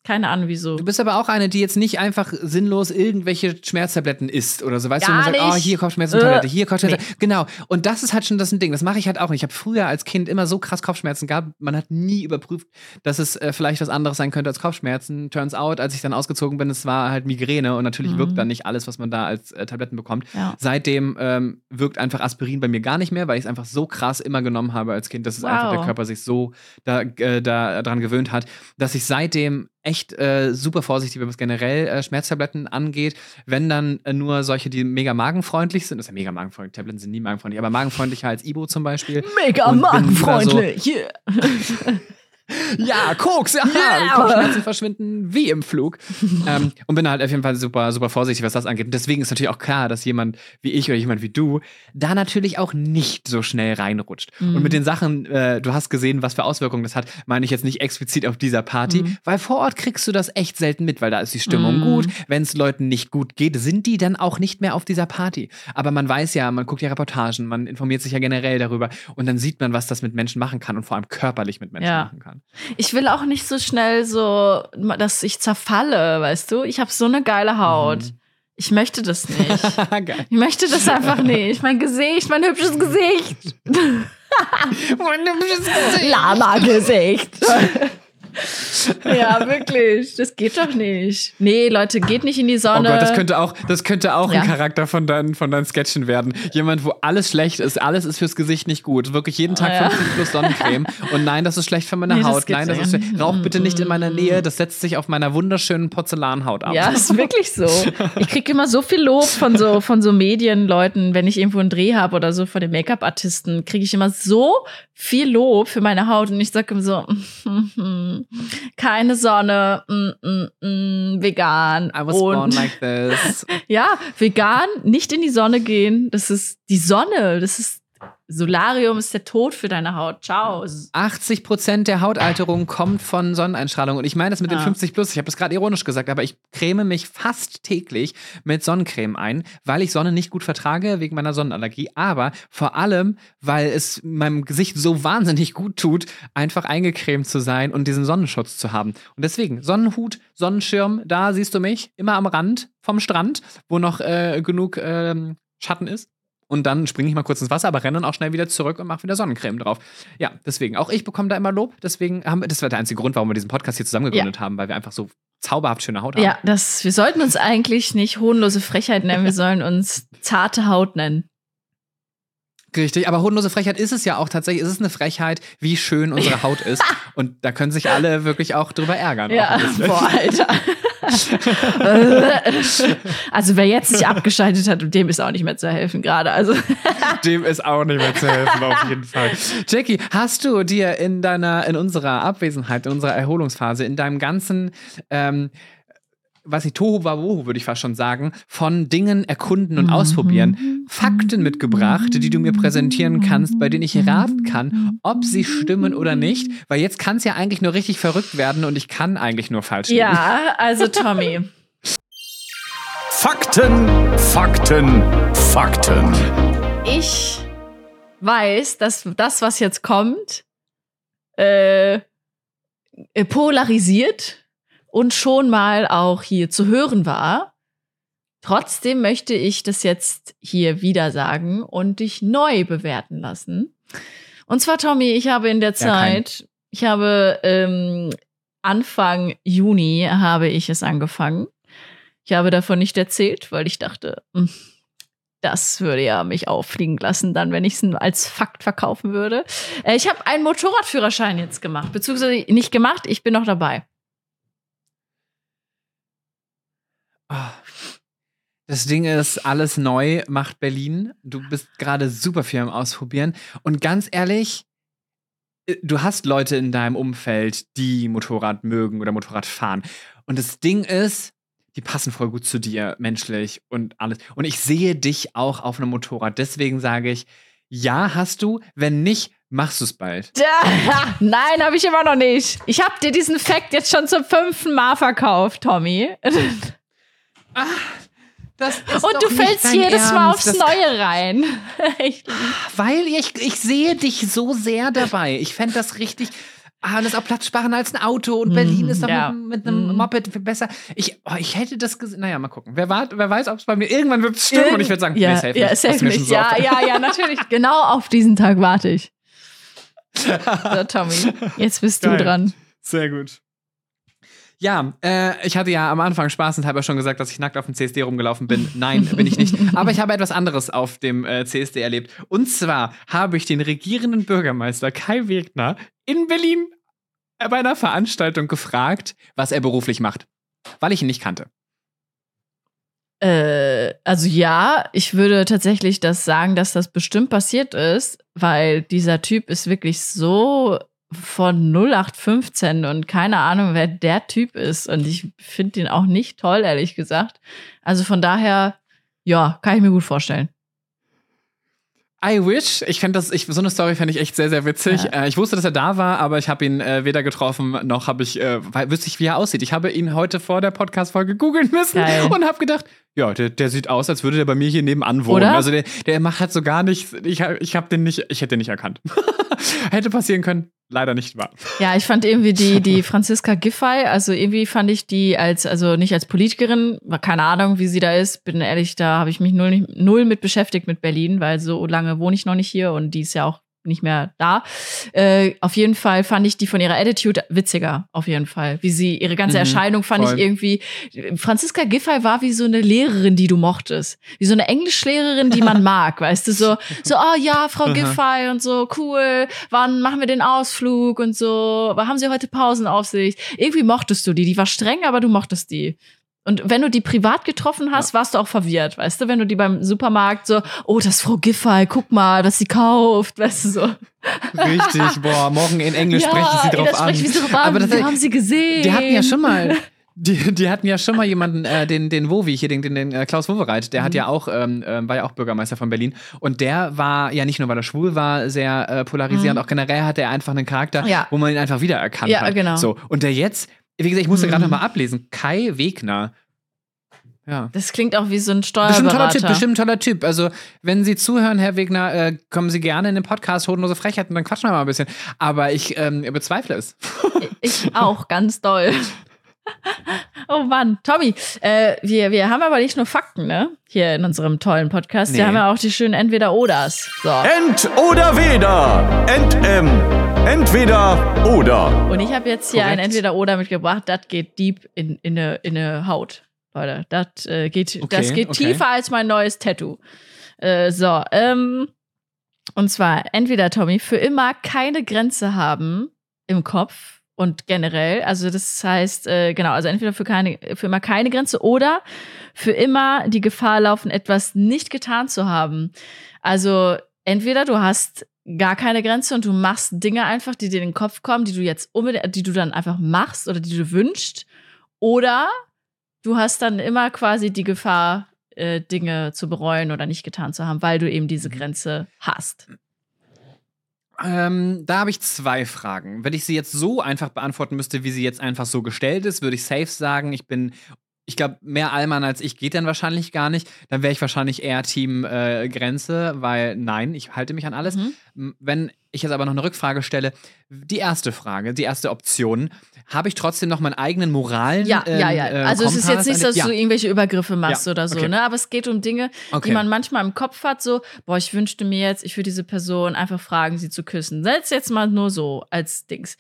Keine Ahnung wieso. Du bist aber auch eine, die jetzt nicht einfach sinnlos irgendwelche Schmerztabletten isst oder so. Weißt du, Gar und dann sagt, oh, hier Kopfschmerzentablette, Äh, hier Kopfschmerzentablette. Genau. Und das ist halt schon das ein Ding. Das mache ich halt auch nicht. Ich habe früher als Kind immer so krass Kopfschmerzen gehabt. Man hat nie überprüft, dass es äh, vielleicht was anderes sein könnte als Kopfschmerzen. Turns out, als ich dann ausgezogen bin, es war halt Migräne und natürlich Mhm. wirkt dann nicht alles, was man da als äh, Tabletten bekommt. Ja. Seitdem ähm, wirkt einfach Aspirin bei mir gar nicht mehr, weil ich es einfach so krass immer genommen habe als Kind, dass es einfach Wow. der Körper sich so da, äh, da dran gewöhnt hat, dass ich seitdem echt äh, super vorsichtig bin, was generell äh, Schmerztabletten angeht. Wenn dann äh, nur solche, die mega magenfreundlich sind, das ist ja mega magenfreundlich, Tabletten sind nie magenfreundlich, aber magenfreundlicher als Ibo zum Beispiel. Mega Und so- magenfreundlich. Yeah. Ja, Koks, ja, Kopfschmerzen verschwinden wie im Flug. ähm, und bin halt auf jeden Fall super, super vorsichtig, was das angeht. Und deswegen ist natürlich auch klar, dass jemand wie ich oder jemand wie du da natürlich auch nicht so schnell reinrutscht. Mhm. Und mit den Sachen, äh, du hast gesehen, was für Auswirkungen das hat, meine ich jetzt nicht explizit auf dieser Party, Mhm. weil vor Ort kriegst du das echt selten mit, weil da ist die Stimmung Mhm. gut. Wenn es Leuten nicht gut geht, sind die dann auch nicht mehr auf dieser Party. Aber man weiß ja, man guckt ja Reportagen, man informiert sich ja generell darüber und dann sieht man, was das mit Menschen machen kann und vor allem körperlich mit Menschen Ja. machen kann. Ich will auch nicht so schnell so, dass ich zerfalle, weißt du? Ich habe so eine geile Haut. Mhm. Ich möchte das nicht. Ich möchte das einfach nicht. Mein Gesicht, mein hübsches Gesicht. Lama-Gesicht. ja, wirklich. Das geht doch nicht. Nee, Leute, geht nicht in die Oh Sonne. Gott, das könnte auch, das könnte auch Ja. ein Charakter von deinen, von deinen Sketchen werden. Jemand, wo alles schlecht ist, alles ist fürs Gesicht nicht gut. Wirklich jeden Tag Ah, ja. 50 plus Sonnencreme. Und nein, das ist schlecht für meine Nee, das Haut. gibt's Nein, das ist rauch bitte nicht in meiner Nähe. Das setzt sich auf meiner wunderschönen Porzellanhaut ab. Ja, ist wirklich so. Ich kriege immer so viel Lob von so, von so Medienleuten, wenn ich irgendwo einen Dreh habe oder so von den Make-up-Artisten, kriege ich immer so viel Lob für meine Haut und ich sage immer so, keine Sonne, mm, mm, mm, vegan. I was born und like this. ja, vegan, nicht in die Sonne gehen, das ist die Sonne, das ist Solarium ist der Tod für deine Haut. Ciao. 80 Prozent der Hautalterung kommt von Sonneneinstrahlung. Und ich meine das mit den Ja. 50 plus. Ich habe das gerade ironisch gesagt, aber ich creme mich fast täglich mit Sonnencreme ein, weil ich Sonne nicht gut vertrage wegen meiner Sonnenallergie. Aber vor allem, weil es meinem Gesicht so wahnsinnig gut tut, einfach eingecremt zu sein und diesen Sonnenschutz zu haben. Und deswegen Sonnenhut, Sonnenschirm, da siehst du mich immer am Rand vom Strand, wo noch äh, genug ähm, Schatten ist. Und dann springe ich mal kurz ins Wasser, aber renne dann auch schnell wieder zurück und mache wieder Sonnencreme drauf. Ja, deswegen. Auch ich bekomme da immer Lob. Deswegen haben wir, das war der einzige Grund, warum wir diesen Podcast hier zusammen gegründet haben, weil wir einfach so zauberhaft schöne Haut haben. Ja, das, wir sollten uns eigentlich nicht hohnlose Frechheit nennen, wir sollen uns zarte Haut nennen. Richtig, aber hodenlose Frechheit ist es ja auch tatsächlich. Es ist eine Frechheit, wie schön unsere Haut ist. Und da können sich alle wirklich auch drüber ärgern. auch Ja, bisschen. boah, Alter. also wer jetzt nicht abgeschaltet hat, dem ist auch nicht mehr zu helfen gerade. Also Dem ist auch nicht mehr zu helfen, auf jeden Fall. Jackie, hast du dir in deiner, in unserer Abwesenheit, in unserer Erholungsphase, in deinem ganzen, ähm, was ich, Tohu Wabohu, würde ich fast schon sagen, von Dingen erkunden und ausprobieren, Fakten mitgebracht, die du mir präsentieren kannst, bei denen ich raten kann, ob sie stimmen oder nicht. Weil jetzt kann es ja eigentlich nur richtig verrückt werden und ich kann eigentlich nur falsch liegen. ja, also Tommy. Fakten, Fakten, Fakten. Ich weiß, dass das, was jetzt kommt, äh, äh, polarisiert und schon mal auch hier zu hören war. Trotzdem möchte ich das jetzt hier wieder sagen und dich neu bewerten lassen. Und zwar, Tommy, ich habe in der Ja, Zeit, ich habe ähm, Anfang Juni habe ich es angefangen. Ich habe davon nicht erzählt, weil ich dachte, hm, das würde ja mich auffliegen lassen, dann, wenn ich es als Fakt verkaufen würde. Äh, ich habe einen Motorradführerschein jetzt gemacht, beziehungsweise nicht gemacht, ich bin noch dabei. Ah. Das Ding ist, alles neu macht Berlin. Du bist gerade super viel am Ausprobieren. Und ganz ehrlich, äh, du hast Leute in deinem Umfeld, die Motorrad mögen oder Motorrad fahren. Und das Ding ist, die passen voll gut zu dir, menschlich und alles. Und ich sehe dich auch auf einem Motorrad. Deswegen sage ich, ja, hast du. Wenn nicht, machst du es bald. Ja, nein, habe ich immer noch nicht. Ich habe dir diesen Fact jetzt schon zum fünften Mal verkauft, Tommy. Ist Und du fällst jedes Mal aufs Das- Neue rein. Ich- Weil ich, ich sehe dich so sehr dabei. Ich fände das richtig. Ah, das ist auch platzsparender als ein Auto und Berlin ist doch ja. mit, mit einem Mhm. Moped besser. Ich, oh, ich hätte das gesehen. Naja, mal gucken. Wer, war, wer weiß, ob es bei mir irgendwann wird stimmen und ich würde sagen, ja, nee, safe ja, nicht. Safe du nicht. so Ja, ja, ja, natürlich. genau auf diesen Tag warte ich. So, Tommy, jetzt bist du Geil. dran. Sehr gut. Ja, äh, ich hatte ja am Anfang spaßenshalber schon gesagt, dass ich nackt auf dem CSD rumgelaufen bin. Nein, bin ich nicht. Aber ich habe etwas anderes auf dem äh, CSD erlebt. Und zwar habe ich den regierenden Bürgermeister Kai Wegner in Berlin bei einer Veranstaltung gefragt, was er beruflich macht. Weil ich ihn nicht kannte. Äh, also ja, ich würde tatsächlich das sagen, dass das bestimmt passiert ist, weil dieser Typ ist wirklich so von 0815 und keine Ahnung, wer der Typ ist. Und ich finde ihn auch nicht toll, ehrlich gesagt. Also von daher, ja, kann ich mir gut vorstellen. I wish. Ich fände das, ich, so eine Story fände ich echt sehr, sehr witzig. Ja. Äh, ich wusste, dass er da war, aber ich habe ihn äh, weder getroffen, noch habe ich, äh, weil- wüsste ich, wie er aussieht. Ich habe ihn heute vor der Podcast-Folge googeln müssen Geil. und habe gedacht, ja, der, der sieht aus, als würde der bei mir hier nebenan wohnen. Oder? Also der, der macht halt so gar nichts. Ich, ich habe den nicht, ich hätte den nicht erkannt. Hätte passieren können, leider nicht wahr. Ja, ich fand irgendwie die, die Franziska Giffey, also irgendwie fand ich die als, also nicht als Politikerin, keine Ahnung, wie sie da ist, bin ehrlich, da habe ich mich null, null mit beschäftigt mit Berlin, weil so lange wohne ich noch nicht hier und die ist ja auch nicht mehr da. Äh, auf jeden Fall fand ich die von ihrer Attitude witziger, auf jeden Fall. Wie sie, ihre ganze Mhm, Erscheinung fand voll. ich irgendwie, Franziska Giffey war wie so eine Lehrerin, die du mochtest. Wie so eine Englischlehrerin, die man mag, weißt du, so, so, oh ja, Frau. Giffey und so, cool, wann machen wir den Ausflug und so, haben sie heute Pausenaufsicht? Irgendwie mochtest du die, die war streng, aber du mochtest die. Und wenn du die privat getroffen hast, warst du auch verwirrt, weißt du, wenn du die beim Supermarkt so, oh, das ist Frau Giffey, guck mal, was sie kauft, weißt du so. Richtig, boah, morgen in Englisch spreche ich sie drauf an. sprechen wir sie drauf an. Aber das, haben sie gesehen. Die hatten ja schon mal. Die, die hatten ja schon mal jemanden, äh, den, den Wowi hier, den, den, den äh, Klaus Wowereit, der hat Mhm. ja auch, ähm, ähm, war ja auch Bürgermeister von Berlin. Und der war ja nicht nur, weil er schwul war, sehr äh, polarisierend, auch generell hat er einfach einen Charakter, Mhm. Ja. wo man ihn einfach wiedererkannt Ja, hat. genau. So. Und der jetzt, wie gesagt, ich musste Mhm. gerade noch mal ablesen, Kai Wegner. Ja. Das klingt auch wie so ein Bestimmt ein toller Steuerberater. Typ, bestimmt ein toller Typ. Also, wenn Sie zuhören, Herr Wegner, äh, kommen Sie gerne in den Podcast Hodenlose Frechheiten, dann quatschen wir mal ein bisschen. Aber ich ähm, bezweifle es. Ich auch, ganz doll. Oh Mann, Tommy, äh, wir, wir haben aber nicht nur Fakten, ne? Hier in unserem tollen Podcast. Nee. Wir haben ja auch die schönen Entweder-Oders. So. Ent oder weder. Ent-M. Entweder oder. Und ich habe jetzt hier ein Korrekt. Entweder-Oder mitgebracht. Das geht deep in, in, eine, in eine Haut, Leute. Das äh, geht, Okay, das geht okay. tiefer als mein neues Tattoo. Äh, so, ähm, und zwar entweder, Tommy, für immer keine Grenze haben im Kopf und generell. Also das heißt, äh, genau, also entweder für, keine, für immer keine Grenze oder für immer die Gefahr laufen, etwas nicht getan zu haben. Also entweder du hast gar keine Grenze und du machst Dinge einfach, die dir in den Kopf kommen, die du jetzt unbedingt, die du dann einfach machst oder die du wünschst, oder du hast dann immer quasi die Gefahr, äh, Dinge zu bereuen oder nicht getan zu haben, weil du eben diese Grenze hast. Ähm, da habe ich zwei Fragen. Wenn ich sie jetzt so einfach beantworten müsste, wie sie jetzt einfach so gestellt ist, würde ich safe sagen, ich bin, ich glaube, mehr Allmann als ich geht dann wahrscheinlich gar nicht. Dann wäre ich wahrscheinlich eher Team äh, Grenze, weil nein, ich halte mich an alles. Mhm. Wenn ich jetzt aber noch eine Rückfrage stelle, die erste Frage, die erste Option, habe ich trotzdem noch meinen eigenen moralen Ja, ja, ja. ähm, äh, Also es ist Kompass jetzt nicht, dass ja. du irgendwelche Übergriffe machst Ja, oder so, okay. ne? Aber es geht um Dinge, Okay. die man manchmal im Kopf hat, so, boah, ich wünschte mir jetzt, ich würde diese Person einfach fragen, sie zu küssen. Setz jetzt mal nur so als Dings.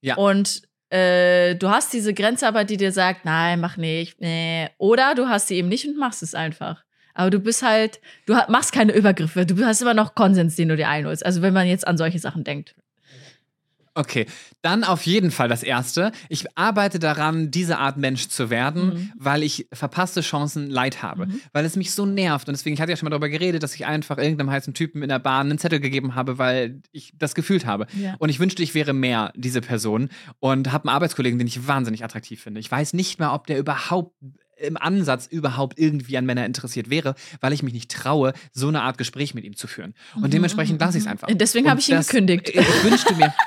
Ja. Und äh, du hast diese Grenze aber, die dir sagt, nein, mach nicht, nee. Oder du hast sie eben nicht und machst es einfach. Aber du bist halt, du machst keine Übergriffe, du hast immer noch Konsens, den du dir einholst. Also wenn man jetzt an solche Sachen denkt. Okay, dann auf jeden Fall das Erste. Ich arbeite daran, diese Art Mensch zu werden, Mhm. weil ich verpasste Chancen leid habe. Mhm. Weil es mich so nervt. Und deswegen, ich hatte ja schon mal darüber geredet, dass ich einfach irgendeinem heißen Typen in der Bahn einen Zettel gegeben habe, weil ich das gefühlt habe. Ja. Und ich wünschte, ich wäre mehr diese Person. Und habe einen Arbeitskollegen, den ich wahnsinnig attraktiv finde. Ich weiß nicht mal, ob der überhaupt im Ansatz überhaupt irgendwie an Männer interessiert wäre, weil ich mich nicht traue, so eine Art Gespräch mit ihm zu führen. Und dementsprechend lasse ich es einfach. Mhm. Deswegen Und habe ich ihn gekündigt. Ich wünschte mir.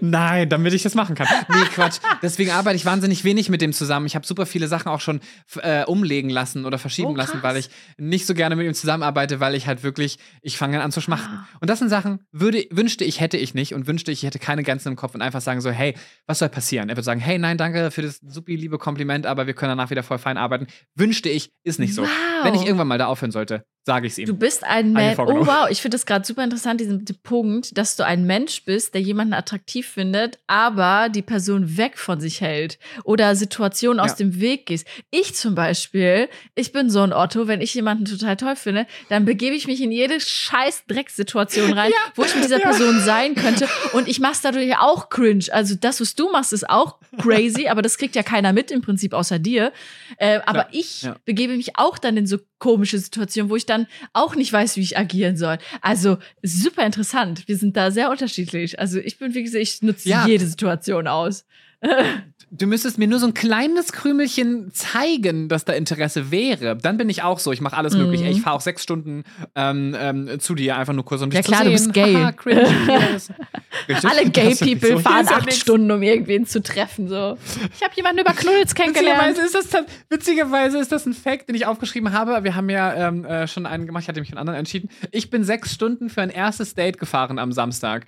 Nein, damit ich das machen kann. Nee, Quatsch. Deswegen arbeite ich wahnsinnig wenig mit dem zusammen. Ich habe super viele Sachen auch schon äh, umlegen lassen oder verschieben Oh, lassen, weil ich nicht so gerne mit ihm zusammenarbeite, weil ich halt wirklich, ich fange an zu schmachten. Ah. Und das sind Sachen, würde, wünschte ich, hätte ich nicht und wünschte ich, ich hätte keine Grenzen im Kopf und einfach sagen so, hey, was soll passieren? Er würde sagen, hey, nein, danke für das supi liebe Kompliment, aber wir können danach wieder voll fein arbeiten. Wünschte ich, ist nicht so. Wow. Wenn ich irgendwann mal da aufhören sollte, sage ich es ihm. Du bist ein Mensch. Oh wow, ich finde das gerade super interessant, diesen Punkt, dass du ein Mensch bist, der jemanden attraktiv findet, aber die Person weg von sich hält oder Situationen aus Ja. dem Weg gehst. Ich zum Beispiel, ich bin so ein Otto, wenn ich jemanden total toll finde, dann begebe ich mich in jede scheiß Drecksituation rein, wo ich mit dieser Person sein könnte und ich mach's dadurch auch cringe. Also das, was du machst, ist auch crazy, aber das kriegt ja keiner mit im Prinzip außer dir. Äh, aber ich ja. begebe mich auch dann in so komische Situationen, wo ich dann auch nicht weiß, wie ich agieren soll. Also super interessant. Wir sind da sehr unterschiedlich. Also ich bin, wie gesagt, ich nutze Ja. jede Situation aus. Du müsstest mir nur so ein kleines Krümelchen zeigen, dass da Interesse wäre. Dann bin ich auch so. Ich mache alles Mhm. mögliche. Ich fahre auch sechs Stunden ähm, ähm, zu dir, einfach nur kurz, um dich Ja, klar, zu du sehen. bist gay. Haha, cringe. Yes. Richtig? Alle Gay Das People sowieso. fahren ja acht nix. Stunden, um irgendwen zu treffen. So. Ich habe jemanden über Knuddels kennengelernt. Witzigerweise ist, das, witzigerweise ist das ein Fact, den ich aufgeschrieben habe. Wir haben ja ähm, äh, schon einen gemacht, ich hatte mich für einen anderen entschieden. Ich bin sechs Stunden für ein erstes Date gefahren am Samstag.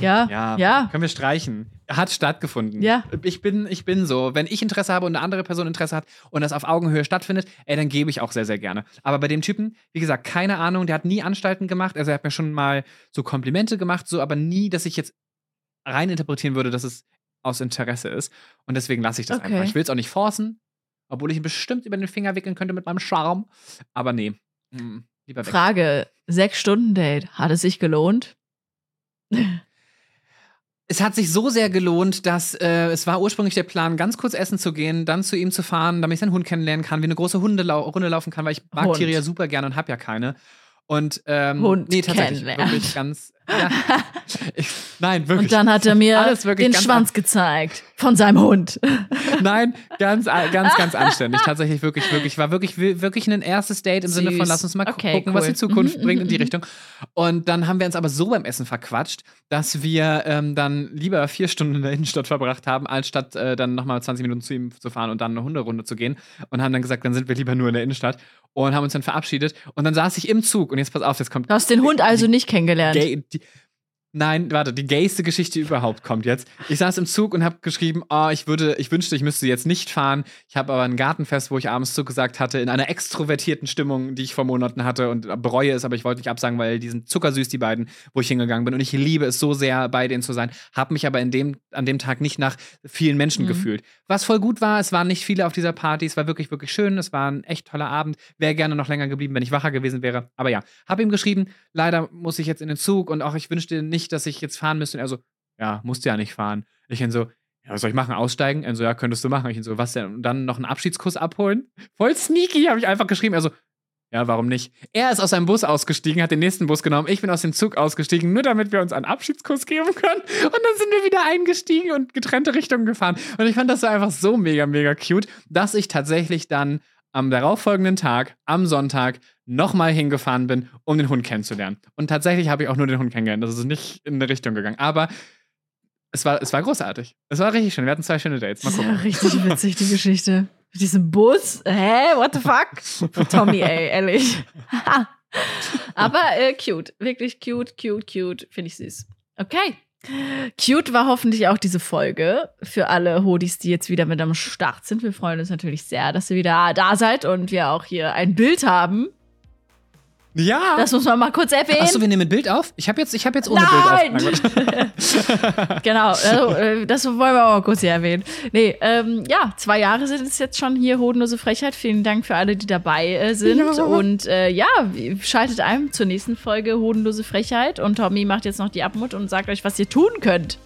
Ja, Ja, ja. können wir streichen. Hat stattgefunden. Ja. Ich bin, ich bin so. Wenn ich Interesse habe und eine andere Person Interesse hat und das auf Augenhöhe stattfindet, ey, dann gebe ich auch sehr, sehr gerne. Aber bei dem Typen, wie gesagt, keine Ahnung, der hat nie Anstalten gemacht. Also er hat mir schon mal so Komplimente gemacht, so, aber nie, dass ich jetzt rein interpretieren würde, dass es aus Interesse ist. Und deswegen lasse ich das Okay. einfach. Ich will es auch nicht forcen, obwohl ich ihn bestimmt über den Finger wickeln könnte mit meinem Charme. Aber nee. Mm, lieber weg. Frage: Sechs Stunden Date. Hat es sich gelohnt? Es hat sich so sehr gelohnt, dass äh, es war ursprünglich der Plan, ganz kurz essen zu gehen, dann zu ihm zu fahren, damit ich seinen Hund kennenlernen kann, wie eine große Hundelau Runde laufen kann, weil ich mag Hund. Tiere ja super gerne und habe ja keine. Und ähm, Hund nee, tatsächlich wirklich ganz. Ja, ich, nein, wirklich. Und dann hat er mir Alles wirklich den Schwanz gezeigt von seinem Hund. Nein, ganz, ganz, ganz anständig. Tatsächlich wirklich, wirklich, war wirklich, wirklich ein erstes Date im Sinne von, Süß. lass uns mal Okay, gucken, was cool. die Zukunft Mhm, bringt in die mhm, Richtung. Und dann haben wir uns aber so beim Essen verquatscht, dass wir ähm, dann lieber vier Stunden in der Innenstadt verbracht haben, als statt äh, dann nochmal 20 Minuten zu ihm zu fahren und dann eine Hunderunde zu gehen. Und haben dann gesagt, dann sind wir lieber nur in der Innenstadt und haben uns dann verabschiedet. Und dann saß ich im Zug und jetzt pass auf, jetzt kommt Du hast den Hund also nicht kennengelernt. Gay, die, nein, warte, die gayste Geschichte überhaupt kommt jetzt. Ich saß im Zug und habe geschrieben, oh, ich würde, ich wünschte, ich müsste jetzt nicht fahren. Ich habe aber ein Gartenfest, wo ich abends zugesagt hatte, in einer extrovertierten Stimmung, die ich vor Monaten hatte und bereue es, aber ich wollte nicht absagen, weil die sind zuckersüß, die beiden, wo ich hingegangen bin. Und ich liebe es so sehr, bei denen zu sein. Habe mich aber in dem, an dem Tag nicht nach vielen Menschen Mhm. gefühlt. Was voll gut war, es waren nicht viele auf dieser Party, es war wirklich, wirklich schön, es war ein echt toller Abend. Wäre gerne noch länger geblieben, wenn ich wacher gewesen wäre. Aber ja, habe ihm geschrieben, leider muss ich jetzt in den Zug und auch ich wünschte nicht, dass ich jetzt fahren müsste. Und er so, ja, musst du ja nicht fahren. Ich ihn so, ja, was soll ich machen? Aussteigen? Er so, ja, könntest du machen. Ich so, was denn? Und dann noch einen Abschiedskuss abholen? Voll sneaky, habe ich einfach geschrieben. Er so, ja, warum nicht? Er ist aus seinem Bus ausgestiegen, hat den nächsten Bus genommen. Ich bin aus dem Zug ausgestiegen, nur damit wir uns einen Abschiedskuss geben können. Und dann sind wir wieder eingestiegen und getrennte Richtungen gefahren. Und ich fand das so einfach so mega, mega cute, dass ich tatsächlich dann am darauffolgenden Tag, am Sonntag, nochmal hingefahren bin, um den Hund kennenzulernen. Und tatsächlich habe ich auch nur den Hund kennengelernt. Das ist nicht in eine Richtung gegangen. Aber es war, es war großartig. Es war richtig schön. Wir hatten zwei schöne Dates. Mal Das ist ja gucken. richtig witzig, die Geschichte. Mit diesem Bus. Hä? What the fuck? Tommy, ey, ehrlich. Aber äh, cute. Wirklich cute, cute, cute. Finde ich süß. Okay. Cute war hoffentlich auch diese Folge für alle Hodis, die jetzt wieder mit am Start sind. Wir freuen uns natürlich sehr, dass ihr wieder da seid und wir auch hier ein Bild haben. Ja. Das muss man mal kurz erwähnen. Achso, wir nehmen mit Bild auf? Ich habe jetzt, ich hab jetzt ohne Nein! Bild auf. Genau, also, äh, das wollen wir auch mal kurz hier erwähnen. Nee, ähm, ja, zwei Jahre sind es jetzt schon hier, Hodenlose Frechheit. Vielen Dank für alle, die dabei äh, sind. Ja. Und äh, ja, schaltet ein zur nächsten Folge Hodenlose Frechheit. Und Tommy macht jetzt noch die Abmut und sagt euch, was ihr tun könnt.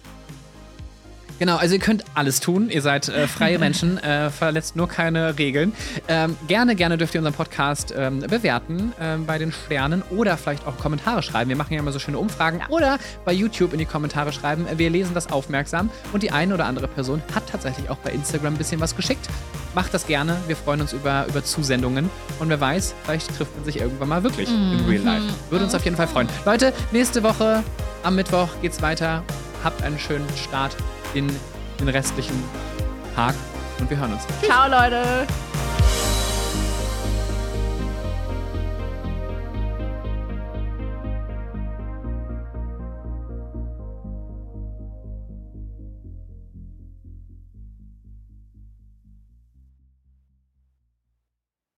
Genau, also ihr könnt alles tun. Ihr seid äh, freie Menschen, äh, verletzt nur keine Regeln. Ähm, gerne, gerne dürft ihr unseren Podcast ähm, bewerten ähm, bei den Sternen oder vielleicht auch Kommentare schreiben. Wir machen ja immer so schöne Umfragen. Oder bei YouTube in die Kommentare schreiben. Wir lesen das aufmerksam. Und die eine oder andere Person hat tatsächlich auch bei Instagram ein bisschen was geschickt. Macht das gerne. Wir freuen uns über, über Zusendungen. Und wer weiß, vielleicht trifft man sich irgendwann mal wirklich in Real Life. Würde uns auf jeden Fall freuen. Leute, nächste Woche am Mittwoch geht's weiter. habt einen schönen Start in den restlichen Tag und wir hören uns. Ciao, Leute.